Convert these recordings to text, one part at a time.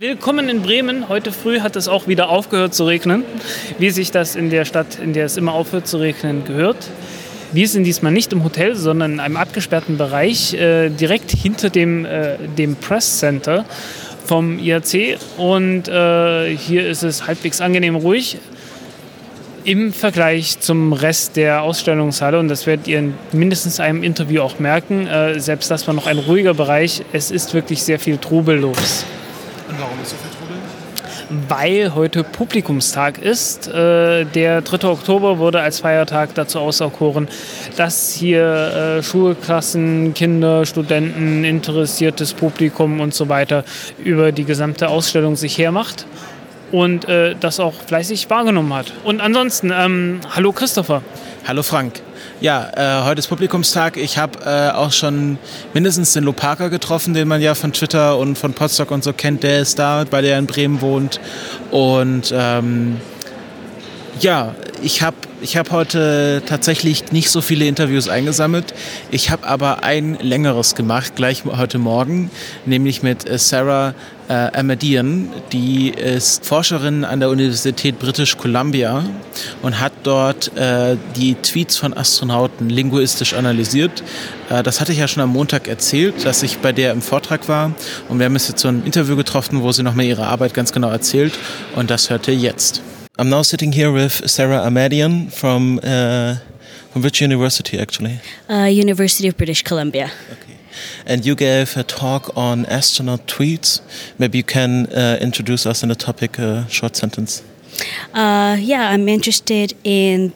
Willkommen in Bremen. Heute früh hat es auch wieder aufgehört zu regnen, wie sich das in der Stadt, in der es immer aufhört zu regnen, gehört. Wir sind diesmal nicht im Hotel, sondern in einem abgesperrten Bereich, äh, direkt hinter dem, äh, dem Press Center vom IAC. Und äh, hier ist es halbwegs angenehm ruhig im Vergleich zum Rest der Ausstellungshalle. Und das werdet ihr in mindestens einem Interview auch merken. Äh, selbst das war noch ein ruhiger Bereich. Es ist wirklich sehr viel Trubel los. Und warum ist so viel Trubel? weil heute Publikumstag ist. Äh, der 3. Oktober wurde als Feiertag dazu auserkoren, dass hier äh, Schulklassen, Kinder, Studenten, interessiertes Publikum und so weiter über die gesamte Ausstellung sich hermacht und äh, das auch fleißig wahrgenommen hat. Und ansonsten, ähm, hallo Christopher. Hallo Frank. Ja, äh, heute ist Publikumstag. Ich habe äh, auch schon mindestens den Lopaka getroffen, den man ja von Twitter und von Potsdok und so kennt. Der ist da, weil der in Bremen wohnt. Und ähm, ja, ich habe ich hab heute tatsächlich nicht so viele Interviews eingesammelt. Ich habe aber ein längeres gemacht, gleich heute Morgen, nämlich mit äh, Sarah äh, Ahmadian. Die ist Forscherin an der Universität British Columbia und hat dort äh, die Tweets von Astronauten linguistisch analysiert. Äh, das hatte ich ja schon am Montag erzählt, dass ich bei der im Vortrag war. Und wir haben jetzt so ein Interview getroffen, wo sie nochmal ihre Arbeit ganz genau erzählt. Und das hört ihr jetzt. I'm now sitting here with Sarah Amadian from uh, from which university actually? Uh, University of British Columbia. Okay. And you gave a talk on astronaut tweets. Maybe you can uh, introduce us in a topic, a short sentence. Uh, yeah, I'm interested in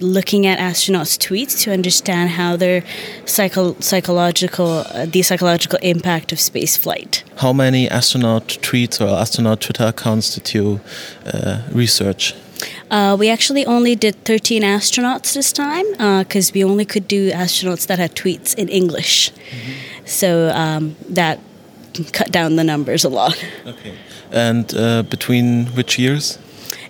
looking at astronauts' tweets to understand how their psycho- psychological, uh, the psychological impact of space flight. How many astronaut tweets or astronaut Twitter accounts did you uh, research? Uh, we actually only did 13 astronauts this time because we only could do astronauts that had tweets in English. So um, that cut down the numbers a lot. Okay. And uh, between which years?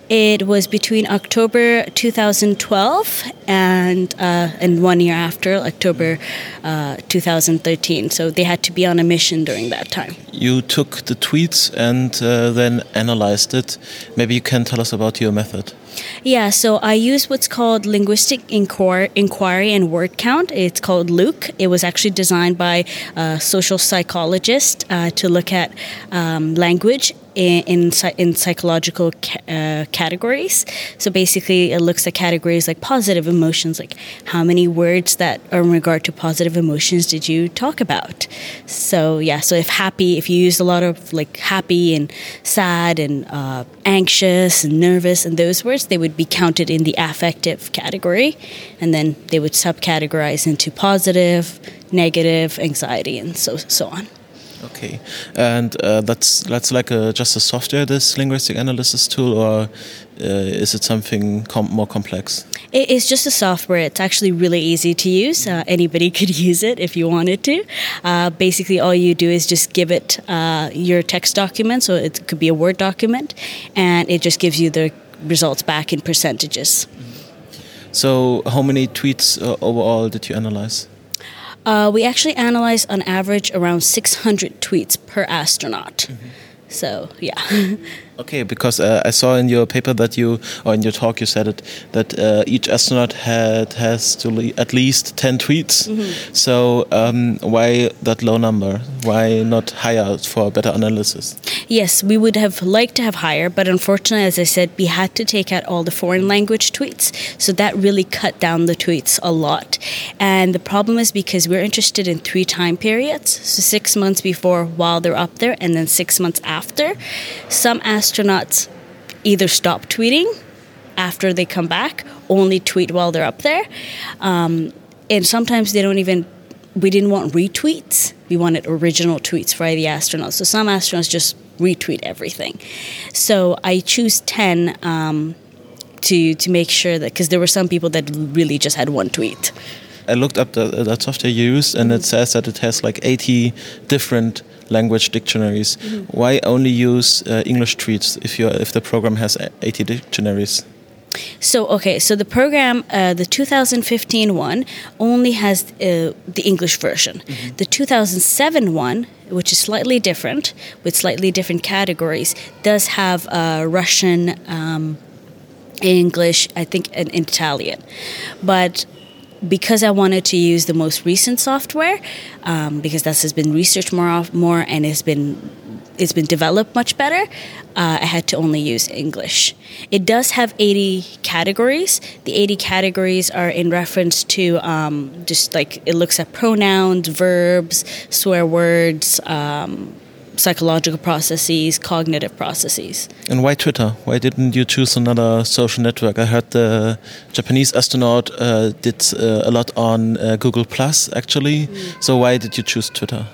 It was between October 2012 and uh, and one year after October uh, 2013. So they had to be on a mission during that time. You took the tweets and uh, then analyzed it. Maybe you can tell us about your method. Yeah, so I use what's called linguistic inquir- inquiry and word count. It's called Luke. It was actually designed by a social psychologist uh, to look at um, language in, in, psychological ca- uh, categories. So basically, it looks at categories like positive emotions, like how many words that are in regard to positive emotions did you talk about? So yeah, so if happy, if you used a lot of like happy and sad and uh, anxious and nervous and those words, they would be counted in the affective category, and then they would subcategorize into positive, negative, anxiety, and so so on. Okay, and uh, that's that's like a, just a software, this linguistic analysis tool, or uh, is it something com- more complex? It is just a software. It's actually really easy to use. Uh, anybody could use it if you wanted to. Uh, basically, all you do is just give it uh, your text document, so it could be a Word document, and it just gives you the results back in percentages. So, how many tweets uh, overall did you analyze? Uh, we actually analyze on average around 600 tweets per astronaut. So, yeah. Okay, because uh, I saw in your paper that you, or in your talk, you said it that uh, each astronaut had has to le- at least ten tweets. So um, why that low number? Why not higher for better analysis? Yes, we would have liked to have higher, but unfortunately, as I said, we had to take out all the foreign language tweets. So that really cut down the tweets a lot. And the problem is because we're interested in three time periods so six months before while they're up there, and then six months after. Some astronauts either stop tweeting after they come back, only tweet while they're up there. Um, and sometimes they don't even we didn't want retweets. We wanted original tweets for the astronauts. So some astronauts just retweet everything. So I choose 10 um, to, to make sure that, because there were some people that really just had one tweet. I looked up the, that software used, and it says that it has like 80 different language dictionaries. Why only use uh, English tweets if you if the program has 80 dictionaries? So, okay, so the program, uh, the 2015 one, only has uh, the English version. Mm-hmm. The 2007 one, which is slightly different, with slightly different categories, does have uh, Russian, um, English, I think, and Italian. But because I wanted to use the most recent software, um, because that has been researched more, more and has been it's been developed much better, uh, I had to only use English. It does have 80 categories. The 80 categories are in reference to um, just like it looks at pronouns, verbs, swear words, um, psychological processes, cognitive processes. And why Twitter? Why didn't you choose another social network? I heard the Japanese astronaut uh, did uh, a lot on uh, Google Plus, actually. Mm. So why did you choose Twitter?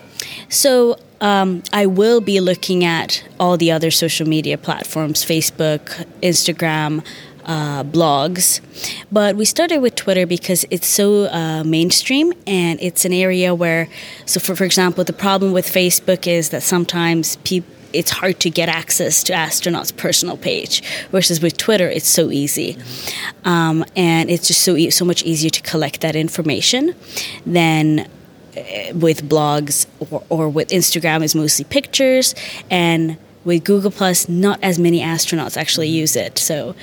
So um, I will be looking at all the other social media platforms Facebook, Instagram, uh, blogs. But we started with Twitter because it's so uh, mainstream and it's an area where, so for, for example, the problem with Facebook is that sometimes it's hard to get access to astronauts' personal page. Versus with Twitter, it's so easy, um, and it's just so e- so much easier to collect that information than uh, with blogs or, or with Instagram is mostly pictures, and with Google Plus, not as many astronauts actually use it. So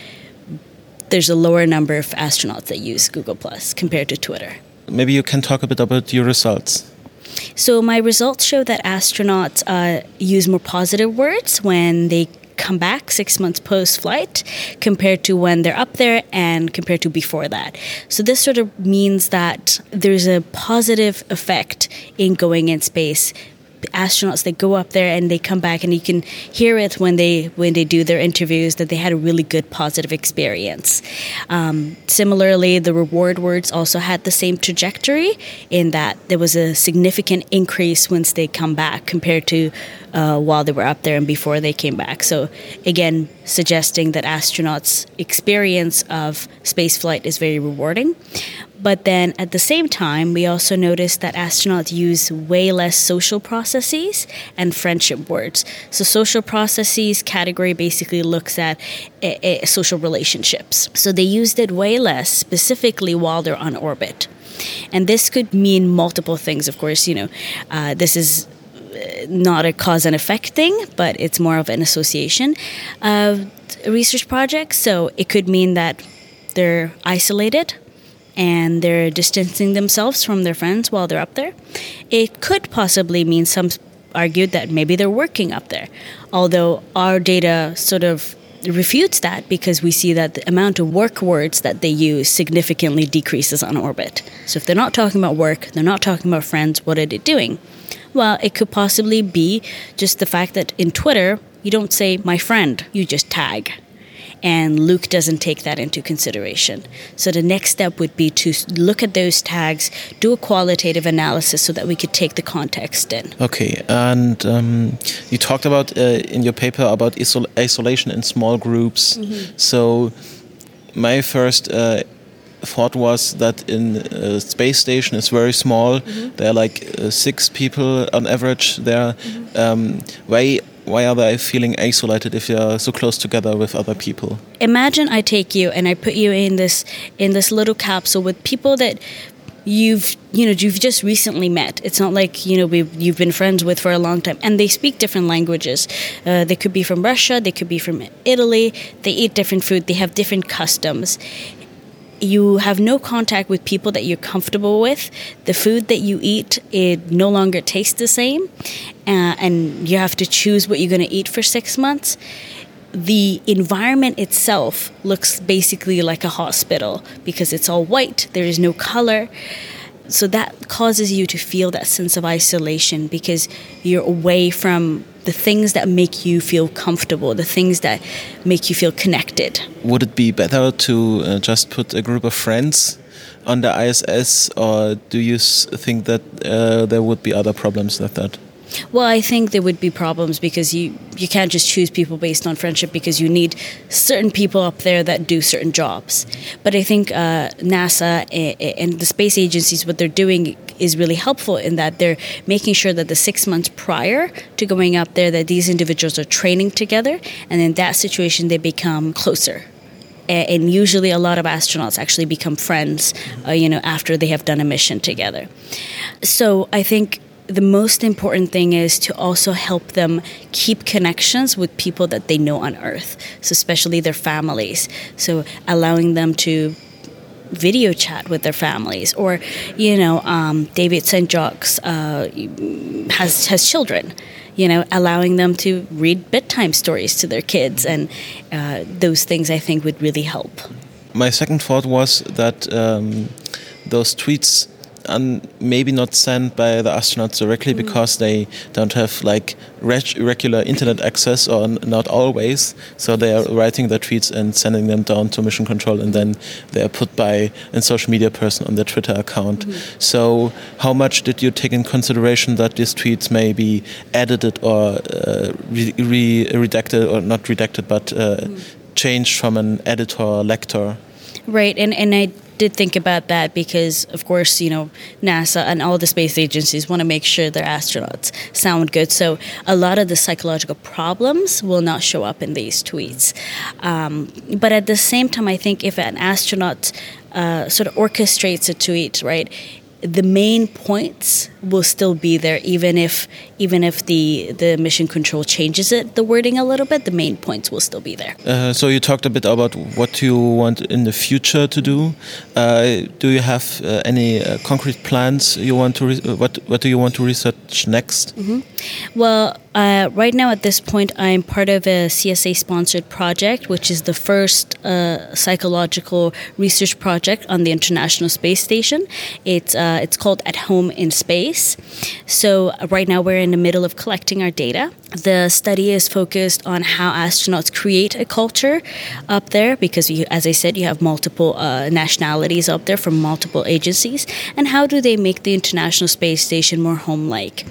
there's a lower number of astronauts that use Google Plus compared to Twitter. Maybe you can talk a bit about your results. So my results show that astronauts uh, use more positive words when they come back six months post flight compared to when they're up there and compared to before that. So, this sort of means that there's a positive effect in going in space astronauts that go up there and they come back and you can hear it when they when they do their interviews that they had a really good positive experience. Um, similarly the reward words also had the same trajectory in that there was a significant increase once they come back compared to uh, while they were up there and before they came back. So again suggesting that astronauts experience of spaceflight is very rewarding but then at the same time, we also noticed that astronauts use way less social processes and friendship words. So, social processes category basically looks at a, a social relationships. So, they used it way less, specifically while they're on orbit. And this could mean multiple things, of course. You know, uh, this is uh, not a cause and effect thing, but it's more of an association of research projects. So, it could mean that they're isolated and they're distancing themselves from their friends while they're up there. It could possibly mean some argued that maybe they're working up there, although our data sort of refutes that because we see that the amount of work words that they use significantly decreases on orbit. So if they're not talking about work, they're not talking about friends, what are they doing? Well, it could possibly be just the fact that in Twitter, you don't say my friend, you just tag and Luke doesn't take that into consideration. So the next step would be to look at those tags, do a qualitative analysis so that we could take the context in. Okay, and um, you talked about uh, in your paper about isol isolation in small groups. Mm -hmm. So my first. Uh, thought was that in uh, space station is very small. Mm -hmm. There are like uh, six people on average there. Mm -hmm. um, why why are they feeling isolated if you're so close together with other people? Imagine I take you and I put you in this in this little capsule with people that you've you know you've just recently met. It's not like you know we you've been friends with for a long time. And they speak different languages. Uh, they could be from russia they could be from italy. They eat different food. They have different customs you have no contact with people that you're comfortable with. The food that you eat it no longer tastes the same, uh, and you have to choose what you're going to eat for six months. The environment itself looks basically like a hospital because it's all white. There is no color so that causes you to feel that sense of isolation because you're away from the things that make you feel comfortable, the things that make you feel connected. Would it be better to uh, just put a group of friends on the ISS, or do you think that uh, there would be other problems with that? Well, I think there would be problems because you you can't just choose people based on friendship because you need certain people up there that do certain jobs. But I think uh, NASA and the space agencies, what they're doing is really helpful in that they're making sure that the six months prior to going up there, that these individuals are training together, and in that situation, they become closer and usually a lot of astronauts actually become friends, uh, you know, after they have done a mission together. So I think the most important thing is to also help them keep connections with people that they know on Earth, so especially their families. So allowing them to video chat with their families, or you know, um, David St. Jacques uh, has has children. You know, allowing them to read bedtime stories to their kids, and uh, those things I think would really help. My second thought was that um, those tweets and maybe not sent by the astronauts directly mm. because they don't have like regular internet access or not always. So they are writing their tweets and sending them down to mission control, and then they are put by a social media person on their Twitter account. Mm -hmm. So how much did you take in consideration that these tweets may be edited or uh, re re redacted or not redacted, but uh, mm. changed from an editor or lector? Right, and and I did think about that because, of course, you know, NASA and all the space agencies want to make sure their astronauts sound good. So a lot of the psychological problems will not show up in these tweets. Um, but at the same time, I think if an astronaut uh, sort of orchestrates a tweet, right, the main points will still be there even if even if the the mission control changes it the wording a little bit the main points will still be there uh, so you talked a bit about what you want in the future to do uh, do you have uh, any uh, concrete plans you want to what what do you want to research next mm -hmm. well uh, right now, at this point, I'm part of a CSA sponsored project, which is the first uh, psychological research project on the International Space Station. It's, uh, it's called At Home in Space. So, uh, right now, we're in the middle of collecting our data. The study is focused on how astronauts create a culture up there because, you, as I said, you have multiple uh, nationalities up there from multiple agencies. And how do they make the International Space Station more home like?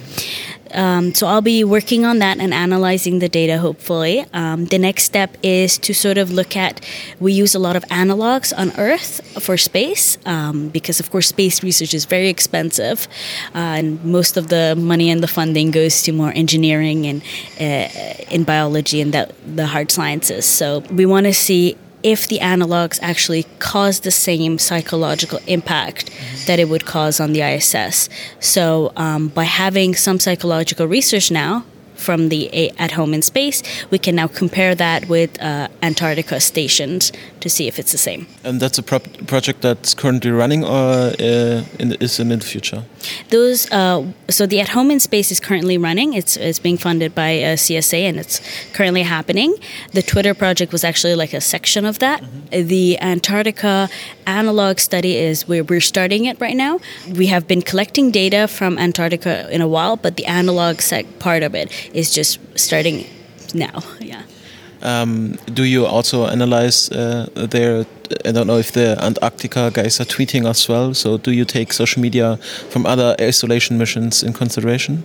Um, so I'll be working on that and analyzing the data hopefully. Um, the next step is to sort of look at, we use a lot of analogs on Earth for space um, because, of course, space research is very expensive uh, and most of the money and the funding goes to more engineering and uh, in biology and the, the hard sciences. So we want to see if the analogs actually cause the same psychological impact that it would cause on the ISS. So, um, by having some psychological research now, from the at home in space, we can now compare that with uh, Antarctica stations to see if it's the same. And that's a pro project that's currently running or uh, in the, is in the future? Those uh, so the at home in space is currently running. It's it's being funded by uh, CSA and it's currently happening. The Twitter project was actually like a section of that. Mm -hmm. The Antarctica analog study is where we're starting it right now. We have been collecting data from Antarctica in a while, but the analog part of it is just starting now. Yeah. Um, do you also analyze uh, their? I don't know if the Antarctica guys are tweeting as well. So, do you take social media from other isolation missions in consideration?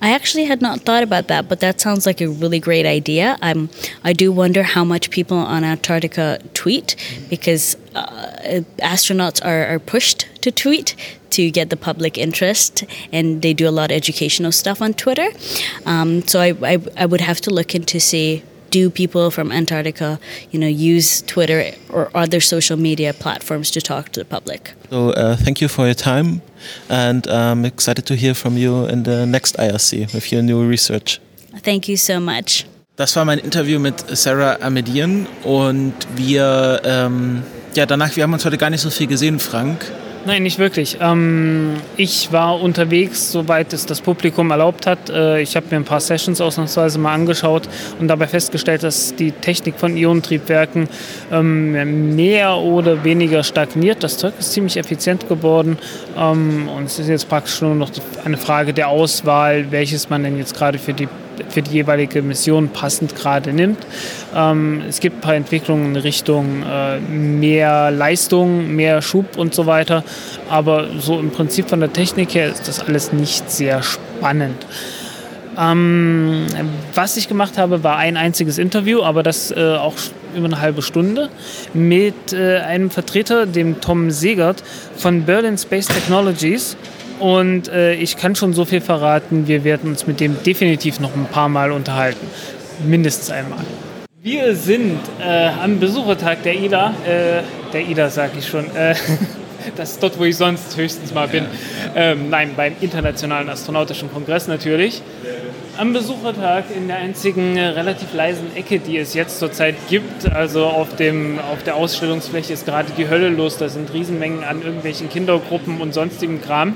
I actually had not thought about that, but that sounds like a really great idea. I'm, I do wonder how much people on Antarctica tweet because uh, astronauts are, are pushed to tweet to get the public interest, and they do a lot of educational stuff on Twitter. Um, so I, I, I would have to look into see do people from Antarctica, you know, use Twitter or other social media platforms to talk to the public? So, uh, thank you for your time, and I'm excited to hear from you in the next IRC with your new research. Thank you so much. Das war mein Interview mit Sarah Amedian und wir, ähm, ja, danach, wir haben uns heute gar nicht so viel gesehen, Frank. Nein, nicht wirklich. Ähm, ich war unterwegs, soweit es das Publikum erlaubt hat. Äh, ich habe mir ein paar Sessions ausnahmsweise mal angeschaut und dabei festgestellt, dass die Technik von Ionentriebwerken ähm, mehr oder weniger stagniert. Das Zeug ist ziemlich effizient geworden ähm, und es ist jetzt praktisch nur noch eine Frage der Auswahl, welches man denn jetzt gerade für die für die jeweilige Mission passend gerade nimmt. Ähm, es gibt ein paar Entwicklungen in Richtung äh, mehr Leistung, mehr Schub und so weiter. Aber so im Prinzip von der Technik her ist das alles nicht sehr spannend. Ähm, was ich gemacht habe, war ein einziges Interview, aber das äh, auch über eine halbe Stunde mit äh, einem Vertreter, dem Tom Segert von Berlin Space Technologies. Und äh, ich kann schon so viel verraten, wir werden uns mit dem definitiv noch ein paar Mal unterhalten. Mindestens einmal. Wir sind äh, am Besuchertag der IDA, äh, der IDA sage ich schon, äh, das ist dort, wo ich sonst höchstens mal bin. Ähm, nein, beim Internationalen Astronautischen Kongress natürlich. Am Besuchertag in der einzigen äh, relativ leisen Ecke, die es jetzt zurzeit gibt. Also auf, dem, auf der Ausstellungsfläche ist gerade die Hölle los. Da sind Riesenmengen an irgendwelchen Kindergruppen und sonstigem Kram.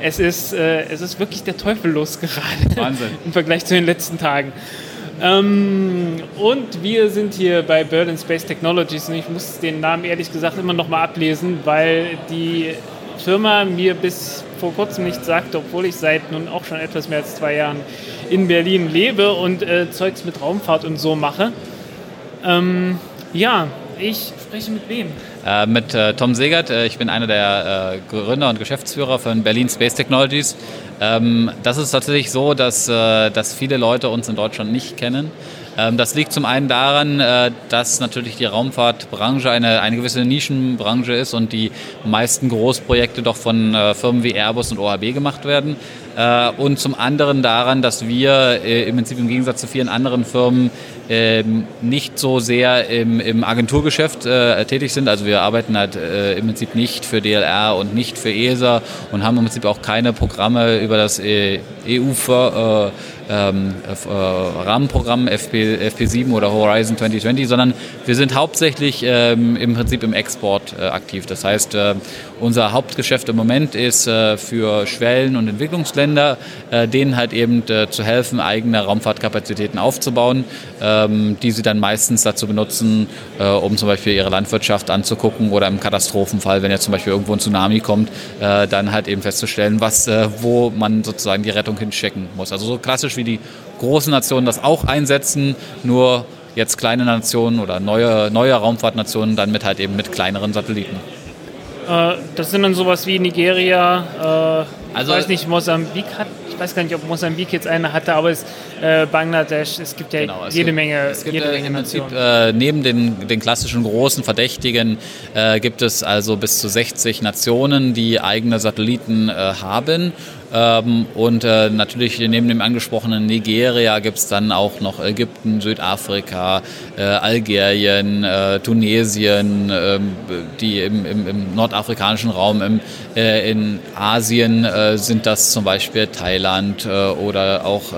Es ist, äh, es ist wirklich der Teufel los gerade. Wahnsinn. Im Vergleich zu den letzten Tagen. Ähm, und wir sind hier bei Berlin Space Technologies und ich muss den Namen ehrlich gesagt immer noch mal ablesen, weil die Firma mir bis vor kurzem nicht sagte, obwohl ich seit nun auch schon etwas mehr als zwei Jahren in Berlin lebe und äh, Zeugs mit Raumfahrt und so mache. Ähm, ja, ich spreche mit wem? Äh, mit äh, Tom Segert. Äh, ich bin einer der äh, Gründer und Geschäftsführer von Berlin Space Technologies. Ähm, das ist tatsächlich so, dass, äh, dass viele Leute uns in Deutschland nicht kennen. Ähm, das liegt zum einen daran, äh, dass natürlich die Raumfahrtbranche eine, eine gewisse Nischenbranche ist und die meisten Großprojekte doch von äh, Firmen wie Airbus und OHB gemacht werden. Äh, und zum anderen daran, dass wir im Prinzip im Gegensatz zu vielen anderen Firmen ähm, nicht so sehr im, Agenturgeschäft tätig sind. Also wir arbeiten halt im Prinzip nicht für DLR und nicht für ESA und haben im Prinzip auch keine Programme über das EU für, ähm, äh, Rahmenprogramm FP, FP7 oder Horizon 2020, sondern wir sind hauptsächlich ähm, im Prinzip im Export äh, aktiv. Das heißt, äh, unser Hauptgeschäft im Moment ist äh, für Schwellen- und Entwicklungsländer, äh, denen halt eben äh, zu helfen, eigene Raumfahrtkapazitäten aufzubauen, ähm, die sie dann meistens dazu benutzen, um zum Beispiel ihre Landwirtschaft anzugucken oder im Katastrophenfall, wenn jetzt zum Beispiel irgendwo ein Tsunami kommt, dann halt eben festzustellen, was, wo man sozusagen die Rettung hinschicken muss. Also so klassisch wie die großen Nationen das auch einsetzen, nur jetzt kleine Nationen oder neue, neue Raumfahrtnationen dann mit halt eben mit kleineren Satelliten. Äh, das sind dann sowas wie Nigeria, äh, also, ich weiß nicht, Mosambik hat, ich weiß gar nicht, ob Mosambik jetzt eine hatte, aber es, äh, Bangladesch, es gibt ja genau, es jede gibt, Menge, es gibt, jede Menge Nationen. Äh, neben den, den klassischen großen Verdächtigen äh, gibt es also bis zu 60 Nationen, die eigene Satelliten äh, haben ähm, und äh, natürlich neben dem angesprochenen Nigeria gibt es dann auch noch Ägypten, Südafrika, äh, Algerien, äh, Tunesien, ähm, die im, im, im, nordafrikanischen Raum, im, äh, in Asien äh, sind das zum Beispiel Thailand äh, oder auch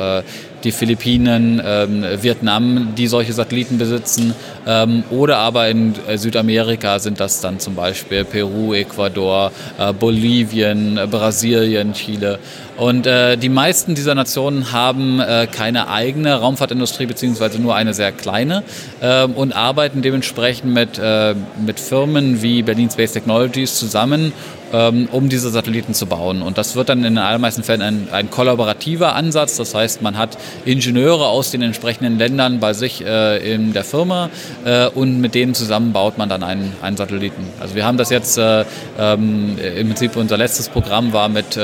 die Philippinen, ähm, Vietnam, die solche Satelliten besitzen. Ähm, oder aber in äh, Südamerika sind das dann zum Beispiel Peru, Ecuador, äh, Bolivien, äh, Brasilien, Chile. Und äh, die meisten dieser Nationen haben äh, keine eigene Raumfahrtindustrie beziehungsweise nur eine sehr kleine äh, und arbeiten dementsprechend mit, äh, mit Firmen wie Berlin Space Technologies zusammen, um diese Satelliten zu bauen. Und das wird dann in den allermeisten Fällen ein, ein kollaborativer Ansatz. Das heißt, man hat Ingenieure aus den entsprechenden Ländern bei sich äh, in der Firma äh, und mit denen zusammen baut man dann einen, einen Satelliten. Also wir haben das jetzt ähm, im Prinzip unser letztes Programm war mit,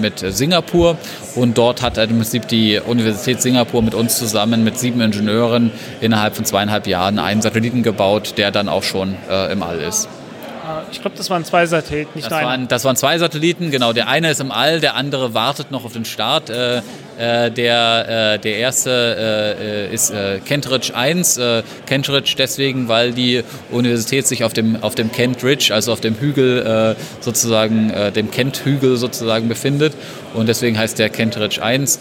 mit Singapur Singapur und dort hat im Prinzip die Universität Singapur mit uns zusammen mit sieben Ingenieuren innerhalb von zweieinhalb Jahren einen Satelliten gebaut, der dann auch schon äh, im All ist. Ich glaube, das waren zwei Satelliten, nicht das nur waren, das waren zwei Satelliten, genau. Der eine ist im All, der andere wartet noch auf den Start. Äh, äh, der, äh, der erste äh, ist äh, Kentridge 1. Äh, Kentridge deswegen, weil die Universität sich auf dem, auf dem Kent Ridge, also auf dem Hügel sozusagen, dem Kent-Hügel sozusagen befindet. Und deswegen heißt der Kentridge 1.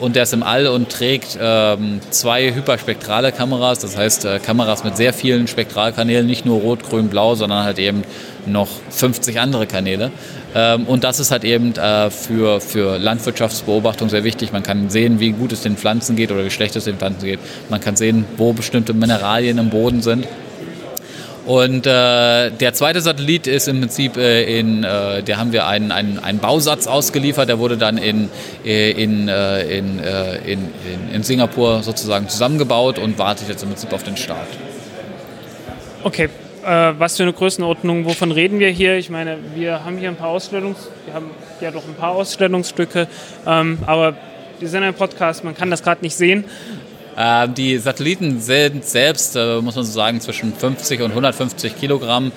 und der ist im All und trägt ähm, zwei hyperspektrale Kameras, das heißt Kameras mit sehr vielen Spektralkanälen, nicht nur rot, grün, blau, sondern halt eben noch 50 andere Kanäle. Ähm, und das ist halt eben äh, für, für Landwirtschaftsbeobachtung sehr wichtig. Man kann sehen, wie gut es den Pflanzen geht oder wie schlecht es den Pflanzen geht. Man kann sehen, wo bestimmte Mineralien im Boden sind. Und äh, der zweite Satellit ist im Prinzip äh, in, äh, der haben wir einen, einen, einen Bausatz ausgeliefert, der wurde dann in, äh, in, äh, in, äh, in, in, in Singapur sozusagen zusammengebaut und wartet jetzt im Prinzip auf den Start. Okay, äh, was für eine Größenordnung, wovon reden wir hier? Ich meine, wir haben hier ein paar Ausstellungs, wir haben ja doch ein paar Ausstellungsstücke, ähm, aber wir sind ein Podcast, man kann das gerade nicht sehen. Äh, die Satelliten sind selbst, äh, muss man so sagen, zwischen 50 und 150 Kilogramm.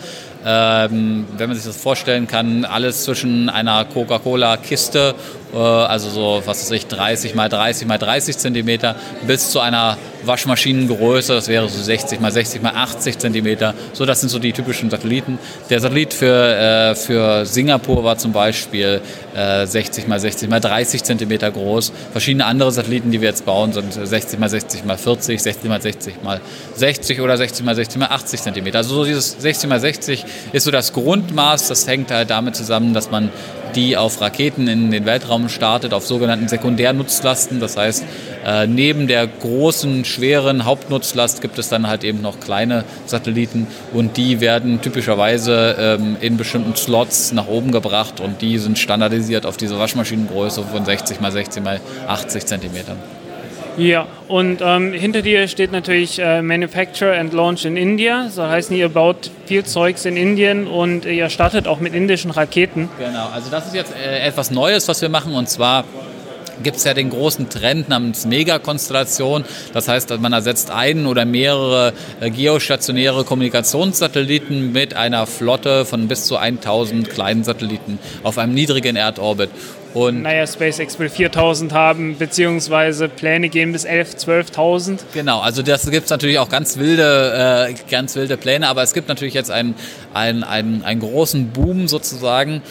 Ähm, wenn man sich das vorstellen kann, alles zwischen einer Coca-Cola-Kiste, also so, was weiß ich, 30 mal 30 mal 30 Zentimeter, bis zu einer Waschmaschinengröße, das wäre so 60 mal 60 mal 80 Zentimeter. So, das sind so die typischen Satelliten. Der Satellit für, äh, für Singapur war zum Beispiel äh, 60 mal 60 mal 30 Zentimeter groß. Verschiedene andere Satelliten, die wir jetzt bauen, sind 60 mal 60 mal 40, 60 mal 60 mal 60 oder 60 mal 60 mal 80 Zentimeter. Also so dieses 60 mal 60 ist so das Grundmaß. Das hängt halt damit zusammen, dass man die auf Raketen in den Weltraum startet, auf sogenannten Sekundärnutzlasten. Das heißt, äh, neben der großen, schweren Hauptnutzlast gibt es dann halt eben noch kleine Satelliten und die werden typischerweise ähm, in bestimmten Slots nach oben gebracht und die sind standardisiert auf diese Waschmaschinengröße von 60 mal 60 mal 80 Zentimetern. Ja, und ähm, hinter dir steht natürlich äh, Manufacture and Launch in India. So heißt, ihr baut viel Zeugs in Indien und ihr startet auch mit indischen Raketen. Genau, also das ist jetzt äh, etwas Neues, was wir machen und zwar gibt es ja den großen Trend namens Megakonstellation. Das heißt, man ersetzt einen oder mehrere äh, geostationäre Kommunikationssatelliten mit einer Flotte von bis zu 1000 kleinen Satelliten auf einem niedrigen Erdorbit. Und naja, SpaceX will 4000 haben, beziehungsweise Pläne gehen bis 11.000, 12.000. Genau, also das gibt es natürlich auch ganz wilde, äh, ganz wilde Pläne, aber es gibt natürlich jetzt einen, einen, einen, einen großen Boom sozusagen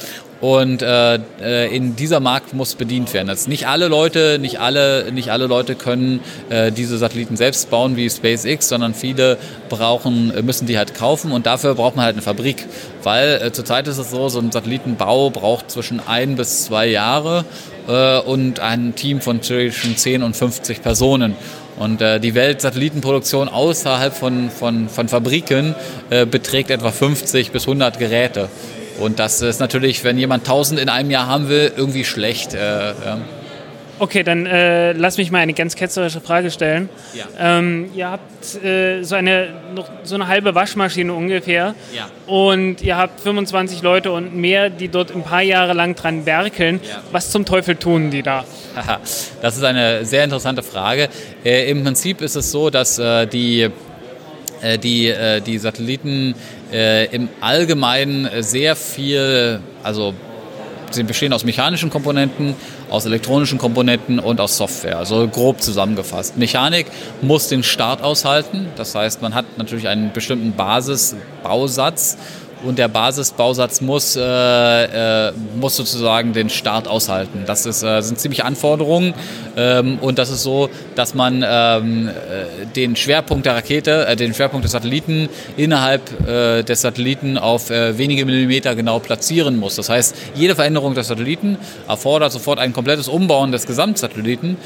und äh, äh, in dieser Markt muss bedient werden. Das nicht alle Leute, nicht alle, nicht alle Leute können äh, diese Satelliten selbst bauen wie SpaceX, sondern viele brauchen, müssen die halt kaufen und dafür braucht man halt eine Fabrik. Weil äh, zurzeit ist es so, so ein Satellitenbau braucht zwischen ein bis zwei Jahre äh, und ein Team von zwischen 10 und 50 Personen. Und äh, die Weltsatellitenproduktion außerhalb von, von, von Fabriken äh, beträgt etwa 50 bis 100 Geräte. Und das ist natürlich, wenn jemand 1000 in einem Jahr haben will, irgendwie schlecht. Äh, ja. Okay, dann äh, lass mich mal eine ganz ketzerische Frage stellen. Ja. Ähm, ihr habt äh, so, eine, so eine halbe Waschmaschine ungefähr ja. und ihr habt 25 Leute und mehr, die dort ein paar Jahre lang dran werkeln. Ja. Was zum Teufel tun die da? das ist eine sehr interessante Frage. Äh, Im Prinzip ist es so, dass äh, die die, äh, die Satelliten äh, im Allgemeinen sehr viel, also sie bestehen aus mechanischen Komponenten, aus elektronischen Komponenten und aus Software, also grob zusammengefasst. Mechanik muss den Start aushalten, das heißt, man hat natürlich einen bestimmten Basisbausatz und der Basisbausatz muss, äh, äh, muss sozusagen den Start aushalten. Das ist, äh, sind ziemliche Anforderungen ähm, und das ist so, dass man ähm, äh, den Schwerpunkt der Rakete, äh, den Schwerpunkt des Satelliten innerhalb äh, des Satelliten auf wenige Millimeter genau platzieren muss. Das heißt, jede Veränderung des Satelliten erfordert sofort ein komplettes Umbauen des Gesamtsatelliten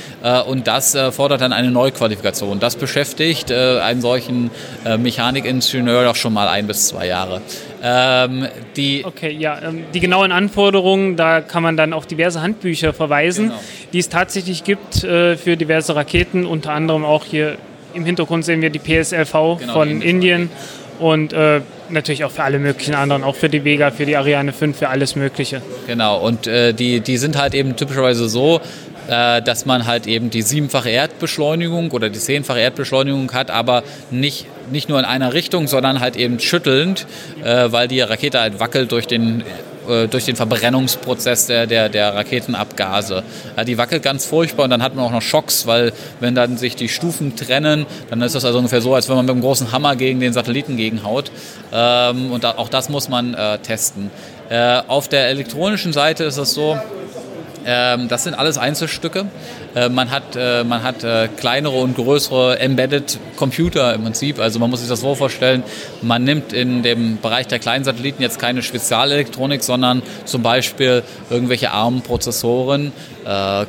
und das fordert dann eine Neuqualifikation. Das beschäftigt einen solchen Mechanikingenieur doch schon mal ein bis zwei Jahre. Ähm, die okay, ja, ähm, die genauen Anforderungen, da kann man dann auch diverse Handbücher verweisen, genau. die es tatsächlich gibt äh, für diverse Raketen, unter anderem auch hier im Hintergrund sehen wir die PSLV genau, von die Indien und äh, natürlich auch für alle möglichen anderen, auch für die Vega, für die Ariane 5, für alles Mögliche. Genau, und äh, die, die sind halt eben typischerweise so, dass man halt eben die siebenfache Erdbeschleunigung oder die zehnfache Erdbeschleunigung hat, aber nicht, nicht nur in einer Richtung, sondern halt eben schüttelnd, äh, weil die Rakete halt wackelt durch den äh, durch den Verbrennungsprozess der, der, der Raketenabgase. Ja, die wackelt ganz furchtbar und dann hat man auch noch Schocks, weil wenn dann sich die Stufen trennen, dann ist das also ungefähr so, als wenn man mit einem großen Hammer gegen den Satelliten gegenhaut. Ähm, und da, auch das muss man äh, testen. Äh, auf der elektronischen Seite ist es so, das sind alles Einzelstücke. Äh, man hat, äh, man hat äh, kleinere und größere Embedded Computer im Prinzip. Also man muss sich das so vorstellen, man nimmt in dem Bereich der kleinen Satelliten jetzt keine Spezialelektronik, sondern zum Beispiel irgendwelche ARM-Prozessoren,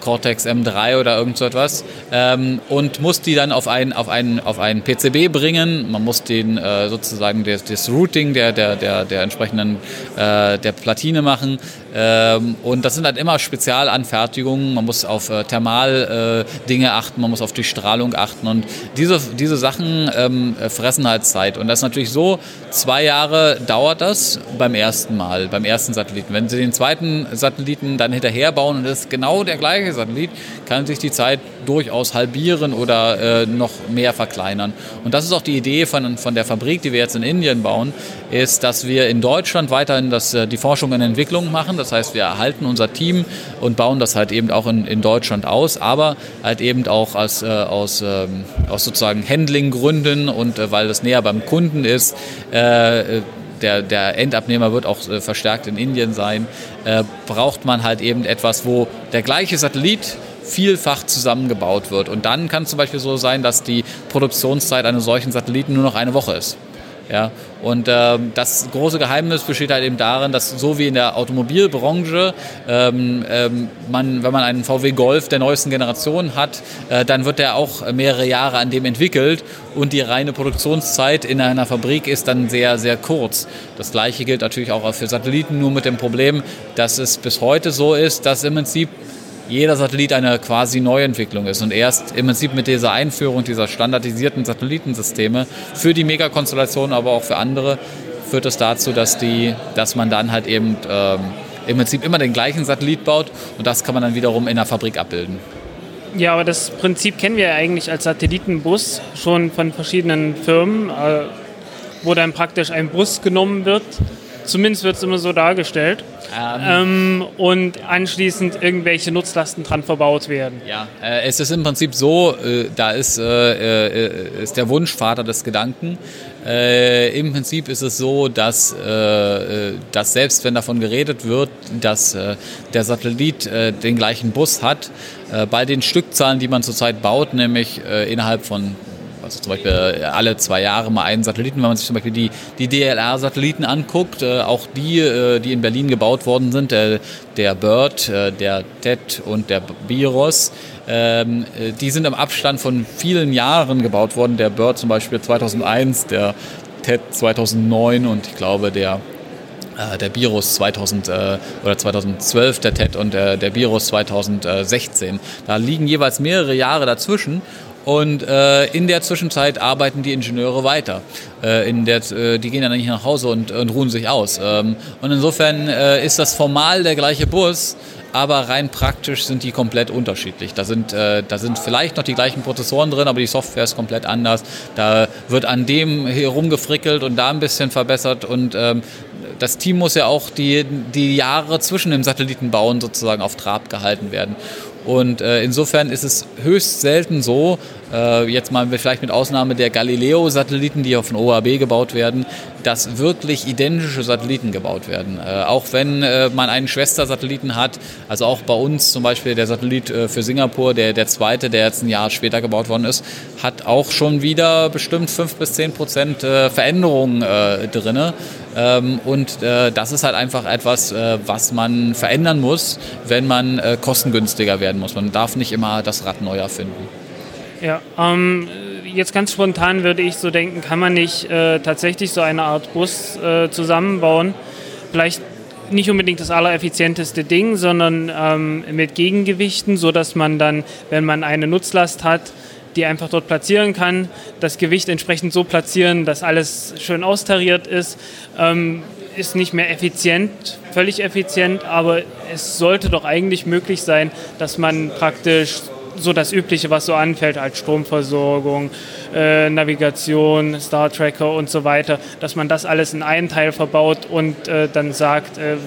Cortex M3 oder irgend so etwas ähm, und muss die dann auf ein, auf auf ein PCB bringen. Man muss den sozusagen das, das, Routing der, der, der, der entsprechenden der Platine machen ähm, und das sind halt immer Spezialanfertigungen. Man muss auf äh, Thermal-Dinge achten, man muss auf die Strahlung achten und diese, diese Sachen ähm, fressen halt Zeit. Und das ist natürlich so, zwei Jahre dauert das beim ersten Mal, beim ersten Satelliten. Wenn Sie den zweiten Satelliten dann hinterher bauen und es ist genau der gleiche Satellit, kann sich die Zeit durchaus halbieren oder äh, noch mehr verkleinern. Und das ist auch die Idee von, von der Fabrik, die wir jetzt in Indien bauen, ist, dass wir in Deutschland weiterhin das, äh, die Forschung und Entwicklung machen. Das heißt, wir erhalten unser Team und bauen das halt eben auch in, in Deutschland aus, aber halt eben auch als, äh, aus, ähm, aus sozusagen Handling-Gründen und äh, weil das näher beim Kunden ist. Äh, der, der, Endabnehmer wird auch äh, verstärkt in Indien sein, äh, braucht man halt eben etwas, wo der gleiche Satellit vielfach zusammengebaut wird. Und dann kann es zum Beispiel so sein, dass die Produktionszeit eines solchen Satelliten nur noch eine Woche ist. Ja, und äh, das große Geheimnis besteht halt eben darin, dass so wie in der Automobilbranche ähm, ähm, man, wenn man einen VW Golf der neuesten Generation hat, äh, dann wird der auch mehrere Jahre an dem entwickelt und die reine Produktionszeit in einer Fabrik ist dann sehr, sehr kurz. Das gleiche gilt natürlich auch für Satelliten, nur mit dem Problem, dass es bis heute so ist, dass im Prinzip jeder Satellit eine quasi Neuentwicklung ist. Und erst im Prinzip mit dieser Einführung dieser standardisierten Satellitensysteme für die Megakonstellation, aber auch für andere, führt es dazu, dass, die, dass man dann halt eben ähm, im Prinzip immer den gleichen Satellit baut und das kann man dann wiederum in der Fabrik abbilden. Ja, aber das Prinzip kennen wir ja eigentlich als Satellitenbus schon von verschiedenen Firmen, äh, wo dann praktisch ein Bus genommen wird. Zumindest wird es immer so dargestellt. Ähm, ähm, und anschließend irgendwelche Nutzlasten dran verbaut werden. Ja, äh, es ist im Prinzip so, äh, da ist, äh, äh ist der Wunschvater des Gedanken. Äh, Im Prinzip ist es so, dass, äh, dass selbst wenn davon geredet wird, dass der Satellit den gleichen Bus hat, bei den Stückzahlen, die man zurzeit baut, nämlich innerhalb von also zum Beispiel äh, alle zwei Jahre mal einen Satelliten. Wenn man sich zum Beispiel die, die DLR-Satelliten anguckt, äh, auch die, äh, die in Berlin gebaut worden sind, der, der BIRD, der TED und der BIROS, ähm, äh, die sind im Abstand von vielen Jahren gebaut worden. Der BIRD zum Beispiel 2001, der TED 2009 und ich glaube der der Virus 2000 äh, oder 2012 der TED und der Virus 2016. Da liegen jeweils mehrere Jahre dazwischen und äh, in der Zwischenzeit arbeiten die Ingenieure weiter. Äh, in der, äh, die gehen dann nicht nach Hause und, und ruhen sich aus. Ähm, und insofern äh, ist das formal der gleiche Bus, aber rein praktisch sind die komplett unterschiedlich. Da sind, äh, da sind vielleicht noch die gleichen Prozessoren drin, aber die Software ist komplett anders. Da wird an dem herumgefrickelt und da ein bisschen verbessert und ähm, das Team muss ja auch die, die Jahre zwischen dem Satellitenbauen sozusagen auf Trab gehalten werden. Und äh, insofern ist es höchst selten so, jetzt mal vielleicht mit Ausnahme der Galileo-Satelliten, die auf von OAB gebaut werden, dass wirklich identische Satelliten gebaut werden. Äh, auch wenn äh, man einen Schwestersatelliten hat, also auch bei uns zum Beispiel der Satellit äh, für Singapur, der, der zweite, der jetzt ein Jahr später gebaut worden ist, hat auch schon wieder bestimmt 5 bis 10 Prozent äh, Veränderungen äh, drin. Ähm, und äh, das ist halt einfach etwas, äh, was man verändern muss, wenn man äh, kostengünstiger werden muss. Man darf nicht immer das Rad neu erfinden. Ja, ähm, jetzt ganz spontan würde ich so denken, kann man nicht äh, tatsächlich so eine Art Bus äh, zusammenbauen? Vielleicht nicht unbedingt das allereffizienteste Ding, sondern ähm, mit Gegengewichten, sodass man dann, wenn man eine Nutzlast hat, die einfach dort platzieren kann, das Gewicht entsprechend so platzieren, dass alles schön austariert ist. Ähm, ist nicht mehr effizient, völlig effizient, aber es sollte doch eigentlich möglich sein, dass man praktisch so das Übliche, was so anfällt, als Stromversorgung, äh, Navigation, Star Tracker und so weiter, dass man das alles in einen Teil verbaut und äh, dann sagt, äh,